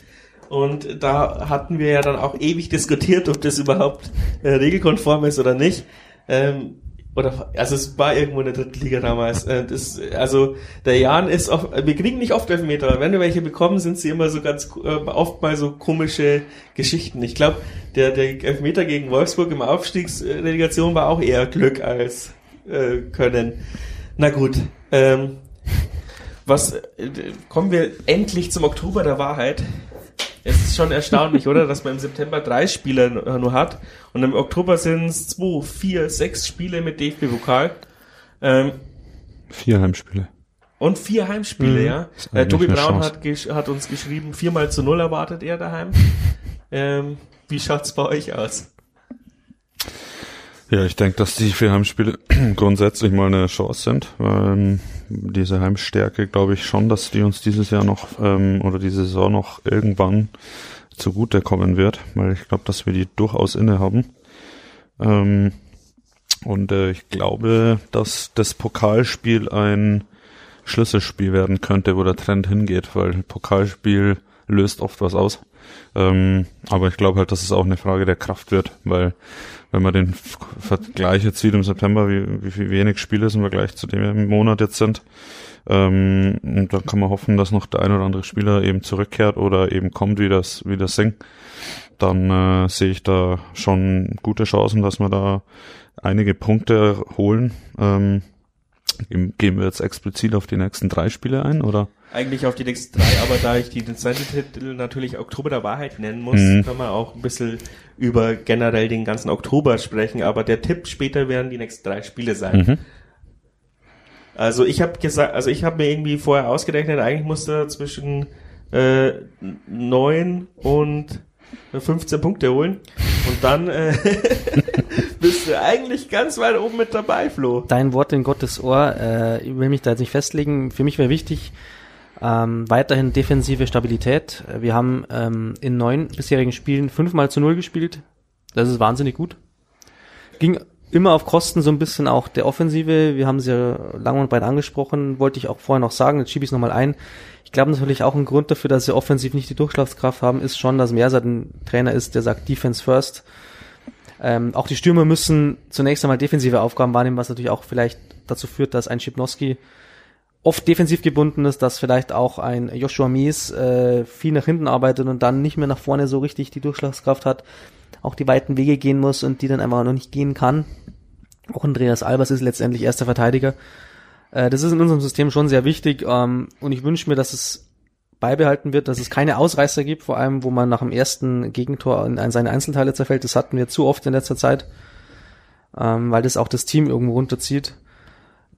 Und da hatten wir ja dann auch ewig diskutiert, ob das überhaupt äh, regelkonform ist oder nicht. Ähm, oder also es war irgendwo in der dritten Liga damals. Äh, das, also der Jan ist oft, wir kriegen nicht oft Elfmeter, aber wenn wir welche bekommen, sind sie immer so ganz äh, oft mal so komische Geschichten. Ich glaube, der, der Elfmeter gegen Wolfsburg im Aufstiegsrelegation war auch eher Glück als äh, Können. Na gut. Ähm, was äh, kommen wir endlich zum Oktober der Wahrheit? Es ist schon erstaunlich, oder? Dass man im September drei Spiele nur hat und im Oktober sind es zwei, vier, sechs Spiele mit DFB-Pokal. Ähm, Vier Heimspiele. und vier Heimspiele, Mhm. ja. Äh, Tobi Braun hat, hat uns geschrieben, viermal zu null erwartet er daheim. ähm, wie schaut's bei euch aus? Ja, ich denke, dass die vier Heimspiele grundsätzlich mal eine Chance sind. Ähm, diese Heimstärke glaube ich schon, dass die uns dieses Jahr noch ähm, oder diese Saison noch irgendwann zugutekommen wird, weil ich glaube, dass wir die durchaus inne haben. Ähm, und äh, ich glaube, dass das Pokalspiel ein Schlüsselspiel werden könnte, wo der Trend hingeht, weil Pokalspiel löst oft was aus. Ähm, aber ich glaube halt, dass es auch eine Frage der Kraft wird, weil wenn man den Vergleich jetzt sieht im September, wie, wie viel wenig Spiele es im Vergleich zu dem im Monat jetzt sind, ähm, und dann kann man hoffen, dass noch der ein oder andere Spieler eben zurückkehrt oder eben kommt wie das, wie das Sing. Dann äh, sehe ich da schon gute Chancen, dass wir da einige Punkte holen. Ähm, Gehen wir jetzt explizit auf die nächsten drei Spiele ein, oder? Eigentlich auf die nächsten drei, aber da ich die Titel natürlich Oktober der Wahrheit nennen muss, mhm. können wir auch ein bisschen über generell den ganzen Oktober sprechen, aber der Tipp später werden die nächsten drei Spiele sein. Mhm. Also ich habe gesagt, also ich habe mir irgendwie vorher ausgerechnet, eigentlich musste zwischen äh, 9 und 15 Punkte holen. Und dann äh, bist du eigentlich ganz weit oben mit dabei, Flo. Dein Wort in Gottes Ohr, äh, ich will mich da jetzt nicht festlegen. Für mich wäre wichtig, ähm, weiterhin defensive Stabilität. Wir haben ähm, in neun bisherigen Spielen fünfmal zu null gespielt. Das ist wahnsinnig gut. Ging immer auf Kosten so ein bisschen auch der Offensive. Wir haben sie ja lang und breit angesprochen, wollte ich auch vorher noch sagen, jetzt schiebe ich es nochmal ein. Ich glaube natürlich auch ein Grund dafür, dass sie offensiv nicht die Durchschlagskraft haben, ist schon, dass Mersat ein Trainer ist, der sagt Defense first. Ähm, auch die Stürmer müssen zunächst einmal defensive Aufgaben wahrnehmen, was natürlich auch vielleicht dazu führt, dass ein Schipnowski oft defensiv gebunden ist, dass vielleicht auch ein Joshua Mies äh, viel nach hinten arbeitet und dann nicht mehr nach vorne so richtig die Durchschlagskraft hat, auch die weiten Wege gehen muss und die dann einfach noch nicht gehen kann. Auch Andreas Albers ist letztendlich erster Verteidiger. Äh, das ist in unserem System schon sehr wichtig ähm, und ich wünsche mir, dass es beibehalten wird, dass es keine Ausreißer gibt, vor allem wo man nach dem ersten Gegentor in seine Einzelteile zerfällt. Das hatten wir zu oft in letzter Zeit, ähm, weil das auch das Team irgendwo runterzieht.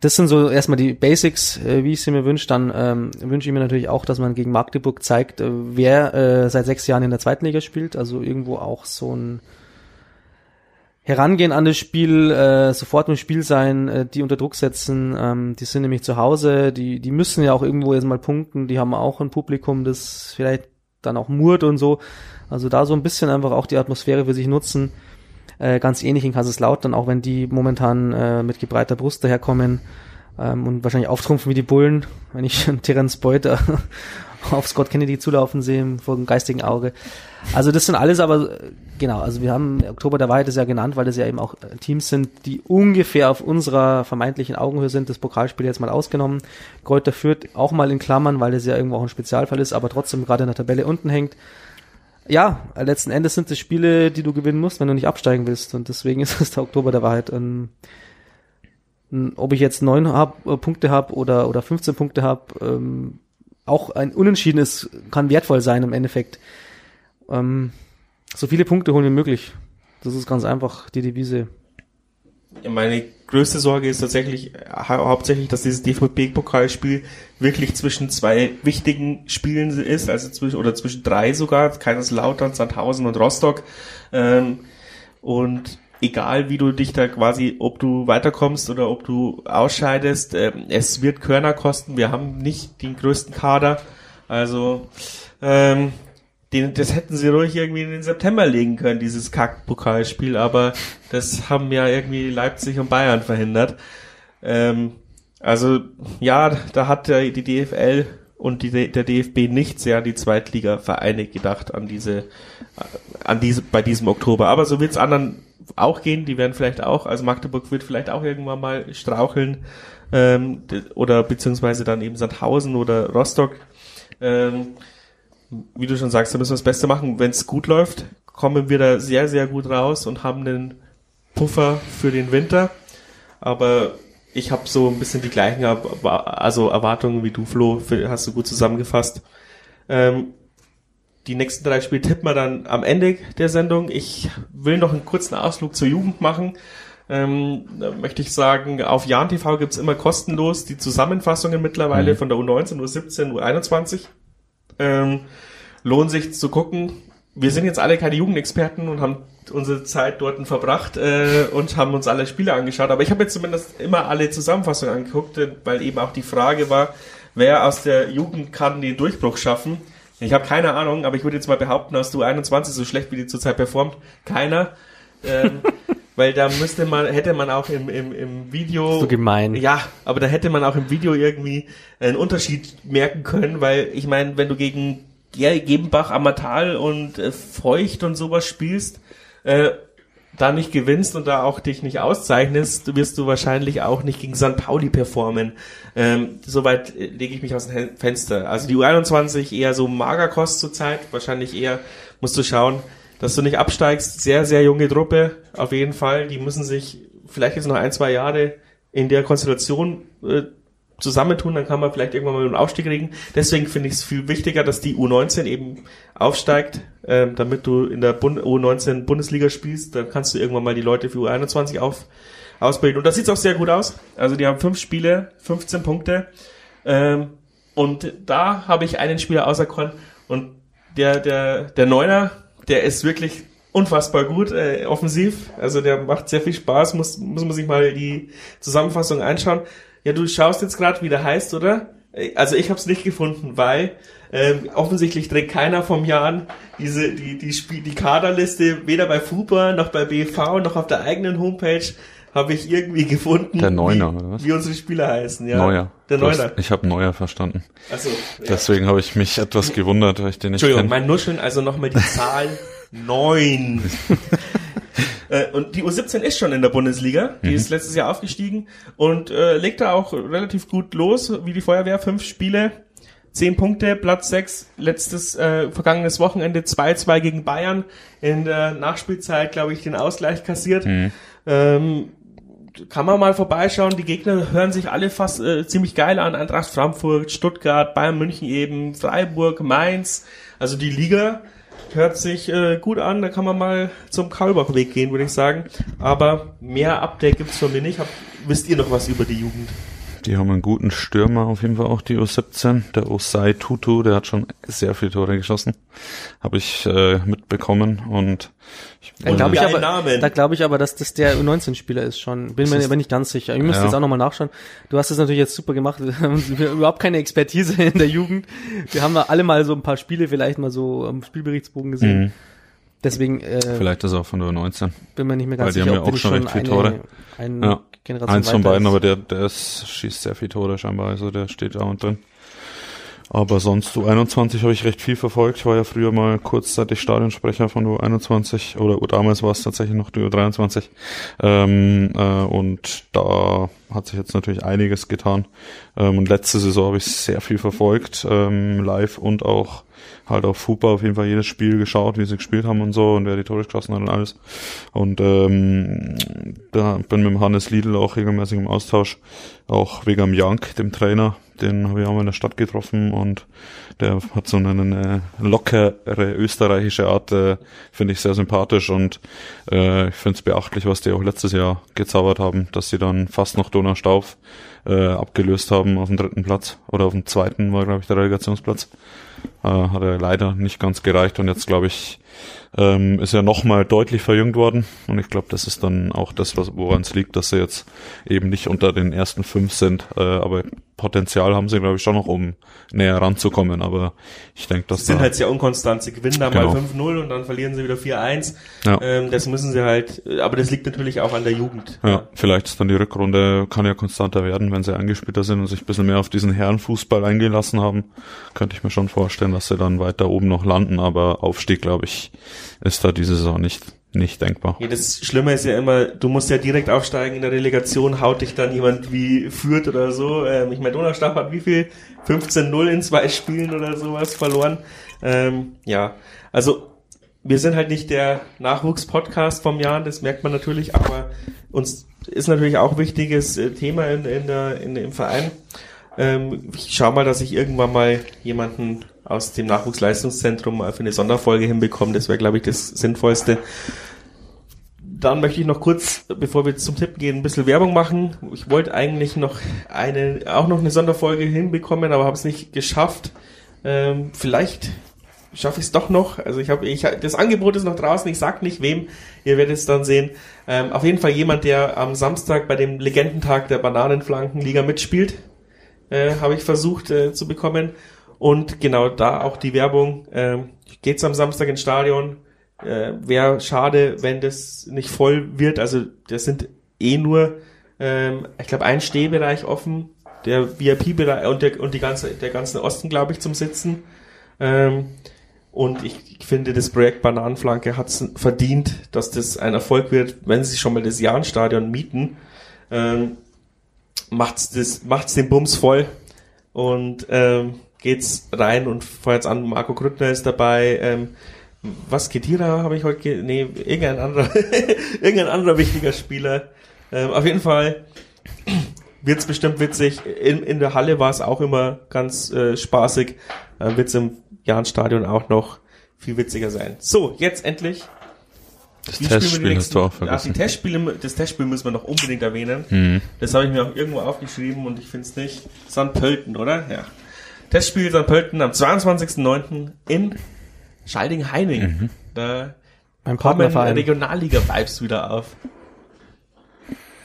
Das sind so erstmal die Basics, äh, wie ich sie mir wünsche. Dann ähm, wünsche ich mir natürlich auch, dass man gegen Magdeburg zeigt, äh, wer äh, seit sechs Jahren in der zweiten Liga spielt. Also irgendwo auch so ein Herangehen an das Spiel, äh, sofort im Spiel sein, äh, die unter Druck setzen, ähm, die sind nämlich zu Hause, die, die müssen ja auch irgendwo jetzt mal punkten, die haben auch ein Publikum, das vielleicht dann auch murrt und so. Also da so ein bisschen einfach auch die Atmosphäre für sich nutzen. Äh, ganz ähnlich in Kaiserslautern, auch wenn die momentan äh, mit gebreiter Brust daherkommen ähm, und wahrscheinlich auftrumpfen wie die Bullen, wenn ich Terence Boyd auf Scott Kennedy zulaufen sehen vor dem geistigen Auge. Also das sind alles aber, genau, also wir haben Oktober der Wahrheit ist ja genannt, weil das ja eben auch äh, Teams sind, die ungefähr auf unserer vermeintlichen Augenhöhe sind, das Pokalspiel jetzt mal ausgenommen. Kräuter führt auch mal in Klammern, weil es ja irgendwo auch ein Spezialfall ist, aber trotzdem gerade in der Tabelle unten hängt. Ja, letzten Endes sind es Spiele, die du gewinnen musst, wenn du nicht absteigen willst und deswegen ist es der Oktober der Wahrheit. Ähm, ob ich jetzt neun hab, äh, Punkte habe oder, oder 15 Punkte habe, ähm, auch ein Unentschiedenes kann wertvoll sein im Endeffekt. Ähm, so viele Punkte holen wie möglich. Das ist ganz einfach die Devise. Meine größte Sorge ist tatsächlich hau hauptsächlich, dass dieses DFB-Pokalspiel wirklich zwischen zwei wichtigen Spielen ist, also zwischen oder zwischen drei sogar, Kaiserslautern, Sandhausen und Rostock. Ähm, und egal wie du dich da quasi, ob du weiterkommst oder ob du ausscheidest, äh, es wird Körner kosten. Wir haben nicht den größten Kader. Also ähm, den, das hätten sie ruhig irgendwie in den September legen können, dieses Kack-Pokalspiel, aber das haben ja irgendwie Leipzig und Bayern verhindert. Ähm, also ja, da hat die DFL und die, der DFB nicht sehr an die Zweitliga-Vereine gedacht, an diese, an diese, bei diesem Oktober. Aber so wird's anderen auch gehen, die werden vielleicht auch, also Magdeburg wird vielleicht auch irgendwann mal straucheln, ähm, oder beziehungsweise dann eben Sandhausen oder Rostock. Ähm, wie du schon sagst, da müssen wir das Beste machen. Wenn es gut läuft, kommen wir da sehr, sehr gut raus und haben einen Puffer für den Winter. Aber ich habe so ein bisschen die gleichen also Erwartungen wie du, Flo, hast du gut zusammengefasst. Ähm, die nächsten drei Spiele tippen wir dann am Ende der Sendung. Ich will noch einen kurzen Ausflug zur Jugend machen. Ähm, da möchte ich sagen, auf Jan TV gibt's immer kostenlos die Zusammenfassungen mittlerweile mhm. von der U19, U17, U21. Ähm, lohnt sich zu gucken. Wir sind jetzt alle keine Jugendexperten und haben unsere Zeit dort verbracht äh, und haben uns alle Spiele angeschaut. Aber ich habe jetzt zumindest immer alle Zusammenfassungen angeguckt, weil eben auch die Frage war, wer aus der Jugend kann den Durchbruch schaffen. Ich habe keine Ahnung, aber ich würde jetzt mal behaupten, dass du 21 so schlecht wie die zurzeit performt. Keiner. Ähm, weil da müsste man, hätte man auch im, im, im Video. So gemein. Ja, aber da hätte man auch im Video irgendwie einen Unterschied merken können, weil ich meine, wenn du gegen Gebenbach, Ammertal und äh, Feucht und sowas spielst, äh, da nicht gewinnst und da auch dich nicht auszeichnest, wirst du wahrscheinlich auch nicht gegen St. Pauli performen. Ähm, soweit äh, lege ich mich aus dem Fenster. Also die U21 eher so Magerkost zurzeit, wahrscheinlich eher musst du schauen, dass du nicht absteigst. Sehr, sehr junge Truppe, auf jeden Fall. Die müssen sich vielleicht jetzt noch ein, zwei Jahre in der Konstellation äh, zusammentun, dann kann man vielleicht irgendwann mal einen Aufstieg kriegen. Deswegen finde ich es viel wichtiger, dass die U19 eben aufsteigt, ähm, damit du in der Bund U19 Bundesliga spielst. Dann kannst du irgendwann mal die Leute für U21 auf, ausbilden. Und das sieht auch sehr gut aus. Also die haben fünf Spiele, 15 Punkte. Ähm, und da habe ich einen Spieler auserkoren und der, der, der Neuner, der ist wirklich unfassbar gut, äh, offensiv. Also der macht sehr viel Spaß, muss, muss man sich mal die Zusammenfassung anschauen. Ja, du schaust jetzt gerade, wie der heißt, oder? Äh, Also ich habe es nicht gefunden, weil ähm, offensichtlich trägt keiner vom Jahren diese die die Spiel die Kaderliste weder bei FUPA noch bei BV noch auf der eigenen Homepage habe ich irgendwie gefunden. Der Neuner, wie, oder was? Wie unsere Spieler heißen, ja. Neuer. Der Du hast- Neuner. Ich habe Neuer verstanden. Also, ja. Deswegen habe ich mich etwas gewundert, weil ich den nicht Entschuldigung, kenne. mein Nuscheln, also nochmal die Zahl neun. Äh, und die U17 ist schon in der Bundesliga. Die ist letztes Jahr aufgestiegen und äh, legt da auch relativ gut los, wie die Feuerwehr. Fünf Spiele, zehn Punkte, Platz sechs. Letztes, äh, vergangenes Wochenende 2-2 gegen Bayern. In der Nachspielzeit, glaube ich, den Ausgleich kassiert. Ähm, kann man mal vorbeischauen. Die Gegner hören sich alle fast äh, ziemlich geil an. Eintracht Frankfurt, Stuttgart, Bayern München eben, Freiburg, Mainz. Also die Liga hört sich äh, gut an. Da kann man mal zum Kaulbachweg gehen, würde ich sagen. Aber mehr Update gibt's von mir nicht. Hab, wisst ihr noch was über die Jugend? Die haben einen guten Stürmer, auf jeden Fall auch die U17. Der Osai Tutu, der hat schon sehr viele Tore geschossen. Habe ich äh, mitbekommen und ich, Da glaube ich, aber, Namen. da glaub ich aber, dass das der U19-Spieler ist schon. Bin mir nicht ganz sicher. Ich müsste Ja. jetzt auch nochmal nachschauen. Du hast das natürlich jetzt super gemacht. Wir haben überhaupt keine Expertise in der Jugend. Wir haben alle mal so ein paar Spiele vielleicht mal so am Spielberichtsbogen gesehen. Mhm. Deswegen äh, vielleicht ist er auch von der U19. bin mir nicht mehr Weil ganz die haben sicher, ja auch schon recht viele eine, Tore. eine Ja. Generation Eins von beiden, ist. aber der, der ist, schießt sehr viele Tore scheinbar, also der steht da und drin. Aber sonst U21 habe ich recht viel verfolgt. Ich war ja früher mal kurzzeitig Stadionsprecher von U21 oder damals war es tatsächlich noch die U23. Ähm, äh, und da hat sich jetzt natürlich einiges getan. Ähm, und letzte Saison habe ich sehr viel verfolgt, ähm, live und auch halt auf Fupa auf jeden Fall jedes Spiel geschaut, wie sie gespielt haben und so und wer die Tore geschossen hat und alles. Und ähm, da bin mit dem Hannes Liedl auch regelmäßig im Austausch, auch wegen am Jank, dem Trainer, den habe ich auch mal in der Stadt getroffen und der hat so eine, eine lockere österreichische Art, äh, finde ich sehr sympathisch und äh, ich finde es beachtlich, was die auch letztes Jahr gezaubert haben, dass sie dann fast noch Donaustauf äh, abgelöst haben auf dem dritten Platz oder auf dem zweiten war, glaube ich, der Relegationsplatz. Äh, hat er leider nicht ganz gereicht und jetzt glaube ich, ähm, ist er nochmal deutlich verjüngt worden und ich glaube, das ist dann auch das, woran es liegt, dass sie jetzt eben nicht unter den ersten fünf sind, äh, aber Potenzial haben sie, glaube ich, schon noch, um näher ranzukommen, aber ich denke, dass Sie sind da, halt sehr unkonstant. Sie gewinnen da Genau. mal 5-0 und dann verlieren sie wieder 4-1. Ja. Ähm, das müssen sie halt, aber das liegt natürlich auch an der Jugend. Ja, vielleicht ist dann die Rückrunde, kann ja konstanter werden, wenn sie eingespielter sind und sich ein bisschen mehr auf diesen Herrenfußball eingelassen haben. Könnte ich mir schon vorstellen, dass sie dann weiter oben noch landen, aber Aufstieg, glaube ich, ist da diese Saison nicht, nicht denkbar. Ja, das Schlimme ist ja immer, du musst ja direkt aufsteigen in der Relegation, haut dich dann jemand wie Fürth oder so. Ähm, ich meine, Donaustadt hat wie viel? 15-0 in zwei Spielen oder sowas verloren. Ähm, ja, also wir sind halt nicht der Nachwuchs-Podcast vom Jahr, das merkt man natürlich, aber uns ist natürlich auch wichtiges äh, Thema in, in der, in, im Verein. Ähm, ich schau mal, dass ich irgendwann mal jemanden aus dem Nachwuchsleistungszentrum für eine Sonderfolge hinbekomme. Das wäre, glaube ich, das Sinnvollste. Dann möchte ich noch kurz, bevor wir zum Tipp gehen, ein bisschen Werbung machen. Ich wollte eigentlich noch eine, auch noch eine Sonderfolge hinbekommen, aber habe es nicht geschafft. Ähm, vielleicht schaffe ich es doch noch. Also ich habe, ich, das Angebot ist noch draußen. Ich sag nicht wem. Ihr werdet es dann sehen. Ähm, auf jeden Fall jemand, der am Samstag bei dem Legendentag der Bananenflankenliga mitspielt, äh, habe ich versucht äh, zu bekommen. Und genau da auch die Werbung. Ähm, geht's am Samstag ins Stadion. Äh, Wäre schade, wenn das nicht voll wird. Also das sind eh nur, ähm, ich glaube, ein Stehbereich offen. Der VIP-Bereich und, der, und die ganze, der ganze Osten, glaube ich, zum Sitzen. Ähm, und ich, ich finde, das Projekt Bananenflanke hat verdient, dass das ein Erfolg wird, wenn sie schon mal das Jahrenstadion mieten. Ähm, macht's das, macht's den Bums voll und ähm, geht's rein und feuert's an. Marco Grüttner ist dabei. Ähm, was Kedira habe ich heute, nee, irgendein anderer, irgendein anderer wichtiger Spieler. Ähm, auf jeden Fall wird's bestimmt witzig. In, in der Halle war es auch immer ganz äh, spaßig. Äh, wird's im Jahnstadion auch noch viel witziger sein. So, jetzt endlich. Das die Testspiel hast du auch Ach, die vergessen. Testspiele, das Testspiel müssen wir noch unbedingt erwähnen. Mhm. Das habe ich mir auch irgendwo aufgeschrieben und ich finde es nicht. St. Pölten, oder? Ja. Testspiel St. Pölten am 22.09. in Schalding-Heining. Mhm. Da Mein kommen. Regionalliga-Vibes wieder auf.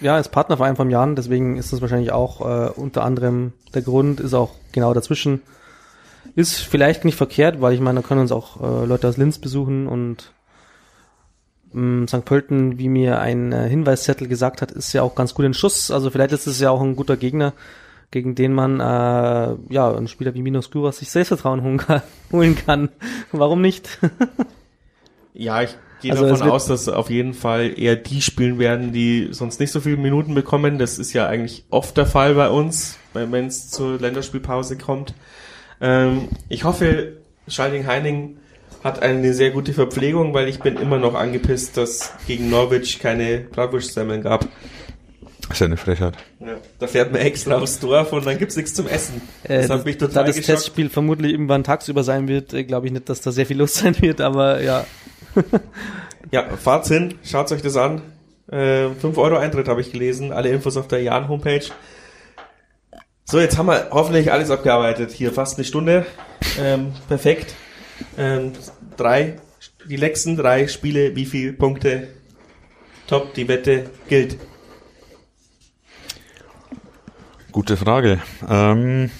Ja, ist Partnerverein vom Jan, deswegen ist das wahrscheinlich auch äh, unter anderem der Grund, ist auch genau dazwischen. Ist vielleicht nicht verkehrt, weil ich meine, da können uns auch äh, Leute aus Linz besuchen und St. Pölten, wie mir ein äh, Hinweiszettel gesagt hat, ist ja auch ganz gut in Schuss. Also vielleicht ist es ja auch ein guter Gegner, gegen den man äh, ja ein Spieler wie Minos Guras sich Selbstvertrauen holen kann. Holen kann. Warum nicht? Ja, ich gehe Also davon aus, dass auf jeden Fall eher die spielen werden, die sonst nicht so viele Minuten bekommen. Das ist ja eigentlich oft der Fall bei uns, wenn es zur Länderspielpause kommt. Ähm, ich hoffe, Schalding-Heining hat eine sehr gute Verpflegung, weil ich bin immer noch angepisst, dass gegen Norwich keine Bratwurstsemmeln gab. ist ja eine Frechheit. Ja, da fährt man extra aufs Dorf und dann gibt's nichts zum Essen. Äh, Das hat mich da total das geschockt. Testspiel vermutlich irgendwann tagsüber sein wird, äh, glaube ich nicht, dass da sehr viel los sein wird, aber ja. Ja, fahrt's hin, schaut euch das an. Äh, 5 Euro Eintritt habe ich gelesen, alle Infos auf der Jan-Homepage. So, jetzt haben wir hoffentlich alles abgearbeitet. Hier fast eine Stunde. Ähm, perfekt. Ähm, drei, die letzten drei Spiele, wie viel Punkte? Top, die Wette gilt. Gute Frage. Ähm,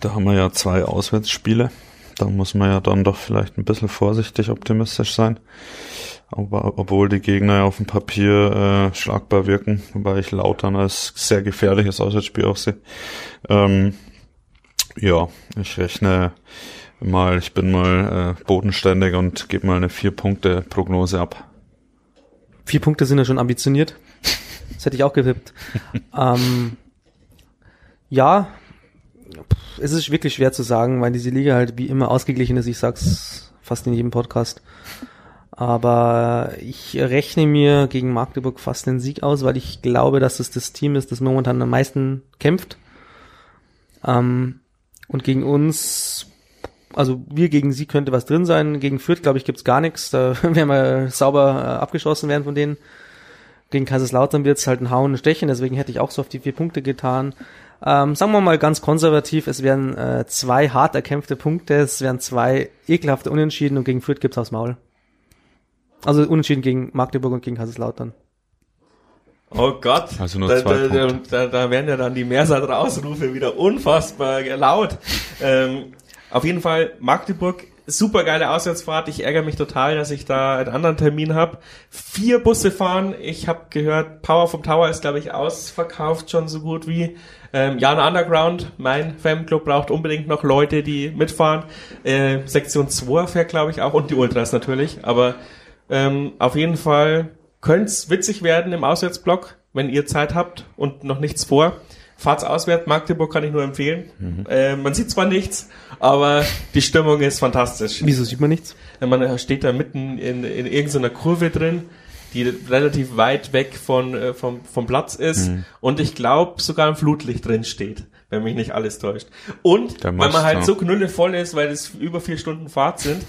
da haben wir ja zwei Auswärtsspiele. Da muss man ja dann doch vielleicht ein bisschen vorsichtig optimistisch sein. Aber obwohl die Gegner ja auf dem Papier äh, schlagbar wirken, wobei ich Lautern als sehr gefährliches Auswärtsspiel auch sehe. Ähm, ja, ich rechne mal, ich bin mal äh, bodenständig und gebe mal eine vier Punkte Prognose ab. Vier Punkte sind ja schon ambitioniert. Das hätte ich auch getippt. ähm, ja, es ist wirklich schwer zu sagen, weil diese Liga halt wie immer ausgeglichen ist. Ich sag's fast in jedem Podcast. Aber ich rechne mir gegen Magdeburg fast den Sieg aus, weil ich glaube, dass es das Team ist, das momentan am meisten kämpft. Ähm, und gegen uns, also wir gegen sie könnte was drin sein. Gegen Fürth, glaube ich, gibt's gar nichts. Da werden wir sauber äh, abgeschossen werden von denen. Gegen Kaiserslautern wird's halt ein Hauen und Stechen, deswegen hätte ich auch so auf die vier Punkte getan. Ähm, sagen wir mal ganz konservativ, es wären äh, zwei hart erkämpfte Punkte, es wären zwei ekelhafte Unentschieden und gegen Fürth gibt's aufs Maul. Also Unentschieden gegen Magdeburg und gegen Kaiserslautern. Oh Gott. Also nur da, zwei da, da, Punkte. da, da werden ja dann die Mehrsatzrausrufe wieder unfassbar laut. Ähm, auf jeden Fall Magdeburg, super geile Auswärtsfahrt. Ich ärgere mich total, dass ich da einen anderen Termin habe. Vier Busse fahren. Ich habe gehört, Power vom Tower ist, glaube ich, ausverkauft schon so gut wie. Ähm, Jana Underground, mein Fanclub, braucht unbedingt noch Leute, die mitfahren. Äh, Sektion 2 fährt, glaube ich, auch und die Ultras natürlich. Aber ähm, auf jeden Fall könnte witzig werden im Auswärtsblock, wenn ihr Zeit habt und noch nichts vor. Fahrt's auswärts, Magdeburg kann ich nur empfehlen. Äh, man sieht zwar nichts, aber die Stimmung ist fantastisch. Wieso sieht man nichts? Man steht da mitten in, in irgendeiner Kurve drin, die relativ weit weg von, äh, vom, vom Platz ist und ich glaube sogar ein Flutlicht drin steht, wenn mich nicht alles täuscht. Und weil man halt so knüllevoll ist, weil es über vier Stunden Fahrt sind,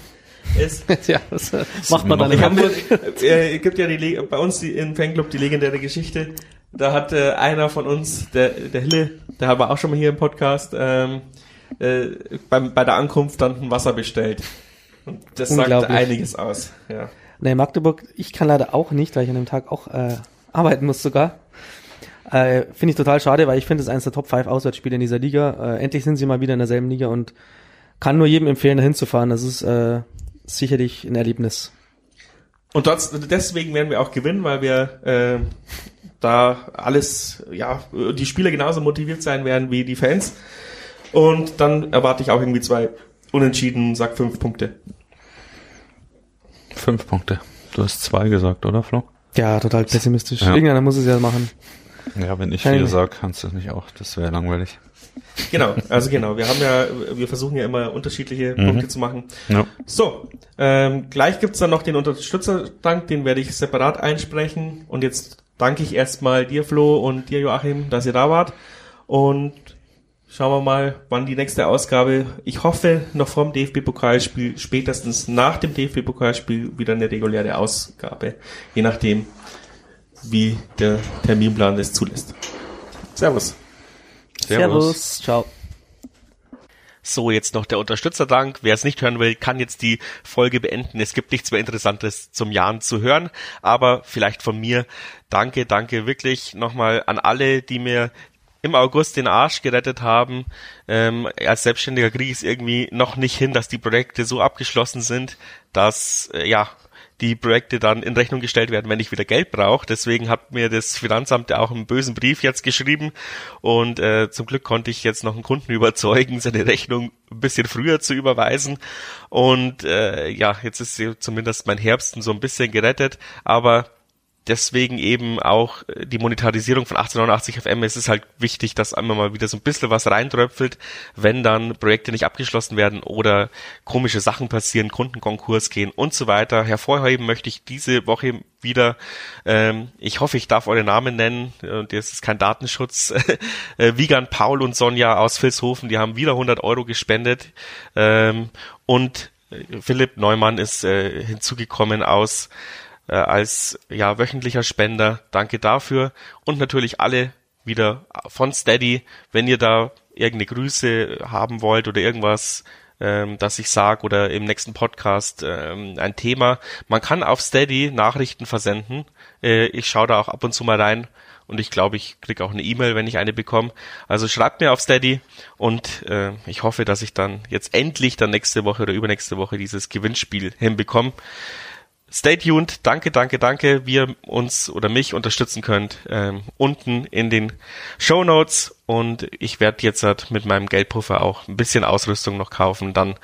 ist ja, das äh, macht man dann ich hab, äh, es gibt ja die, bei uns die, im Fanclub die legendäre Geschichte. Da hat äh, einer von uns, der, der Hille, der war auch schon mal hier im Podcast, ähm, äh, beim, bei der Ankunft dann ein Wasser bestellt. Und das sagt einiges aus. Ja. Nee, Magdeburg, ich kann leider auch nicht, weil ich an dem Tag auch äh, arbeiten muss sogar. Äh, finde ich total schade, weil ich finde, es ist eines der Top 5 Auswärtsspiele in dieser Liga. Äh, endlich sind sie mal wieder in derselben Liga und kann nur jedem empfehlen, dahin zu fahren. Das ist äh, sicherlich ein Erlebnis. Und trotz, deswegen werden wir auch gewinnen, weil wir äh, da alles, ja, die Spieler genauso motiviert sein werden wie die Fans. Und dann erwarte ich auch irgendwie zwei Unentschieden, sag fünf Punkte. Fünf Punkte. Du hast zwei gesagt, oder Flo? Ja, total pessimistisch. Ja. Irgendeiner muss es ja machen. Ja, wenn ich Keine- vier sag, kannst du es nicht auch. Das wäre langweilig. Genau, also genau. Wir haben ja, wir versuchen ja immer unterschiedliche Punkte zu machen. Ja. So, ähm, gleich gibt's dann noch den Unterstützerdank, den werde ich separat einsprechen. Und jetzt danke ich erstmal dir, Flo, und dir, Joachim, dass ihr da wart. Und schauen wir mal, wann die nächste Ausgabe, ich hoffe, noch vom DFB-Pokalspiel, spätestens nach dem DFB-Pokalspiel wieder eine reguläre Ausgabe. Je nachdem, wie der Terminplan es zulässt. Servus. Servus. Servus. Ciao. So, jetzt noch der Unterstützerdank. Wer es nicht hören will, kann jetzt die Folge beenden. Es gibt nichts mehr Interessantes zum Jahren zu hören, aber vielleicht von mir danke, danke wirklich nochmal an alle, die mir im August den Arsch gerettet haben. Ähm, als Selbstständiger kriege ich es irgendwie noch nicht hin, dass die Projekte so abgeschlossen sind, dass äh, ja die Projekte dann in Rechnung gestellt werden, wenn ich wieder Geld brauche. Deswegen hat mir das Finanzamt auch einen bösen Brief jetzt geschrieben und äh, zum Glück konnte ich jetzt noch einen Kunden überzeugen, seine Rechnung ein bisschen früher zu überweisen. Und äh, ja, jetzt ist zumindest mein Herbst so ein bisschen gerettet, aber deswegen eben auch äh, die Monetarisierung von 1889 FM. Es ist halt wichtig, dass einmal mal wieder so ein bisschen was reintröpfelt, wenn dann Projekte nicht abgeschlossen werden oder komische Sachen passieren, Kundenkonkurs gehen und so weiter. Hervorheben möchte ich diese Woche wieder. Ähm, ich hoffe, ich darf eure Namen nennen. Und das ist kein Datenschutz. äh, Wiegand, Paul und Sonja aus Vilshofen, die haben wieder 100 Euro gespendet. Ähm, und äh, Philipp Neumann ist äh, hinzugekommen aus äh, als ja wöchentlicher Spender. Danke dafür und natürlich alle wieder von Steady, wenn ihr da irgendeine Grüße haben wollt oder irgendwas, ähm, dass ich sag oder im nächsten Podcast ähm, ein Thema. Man kann auf Steady Nachrichten versenden. Äh, ich schaue da auch ab und zu mal rein und ich glaube, ich krieg auch eine E-Mail, wenn ich eine bekomme. Also schreibt mir auf Steady und äh, ich hoffe, dass ich dann jetzt endlich dann nächste Woche oder übernächste Woche dieses Gewinnspiel hinbekomme. Stay tuned, danke, danke, danke, wie ihr uns oder mich unterstützen könnt, ähm, unten in den Show Notes und ich werde jetzt halt mit meinem Geldpuffer auch ein bisschen Ausrüstung noch kaufen, dann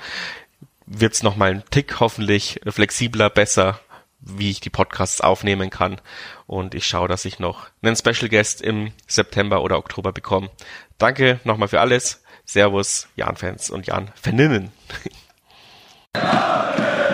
wird's noch mal ein Tick hoffentlich flexibler, besser, wie ich die Podcasts aufnehmen kann und ich schaue, dass ich noch einen Special Guest im September oder Oktober bekomme. Danke nochmal für alles. Servus, Jan-Fans und Jan-Faninnen.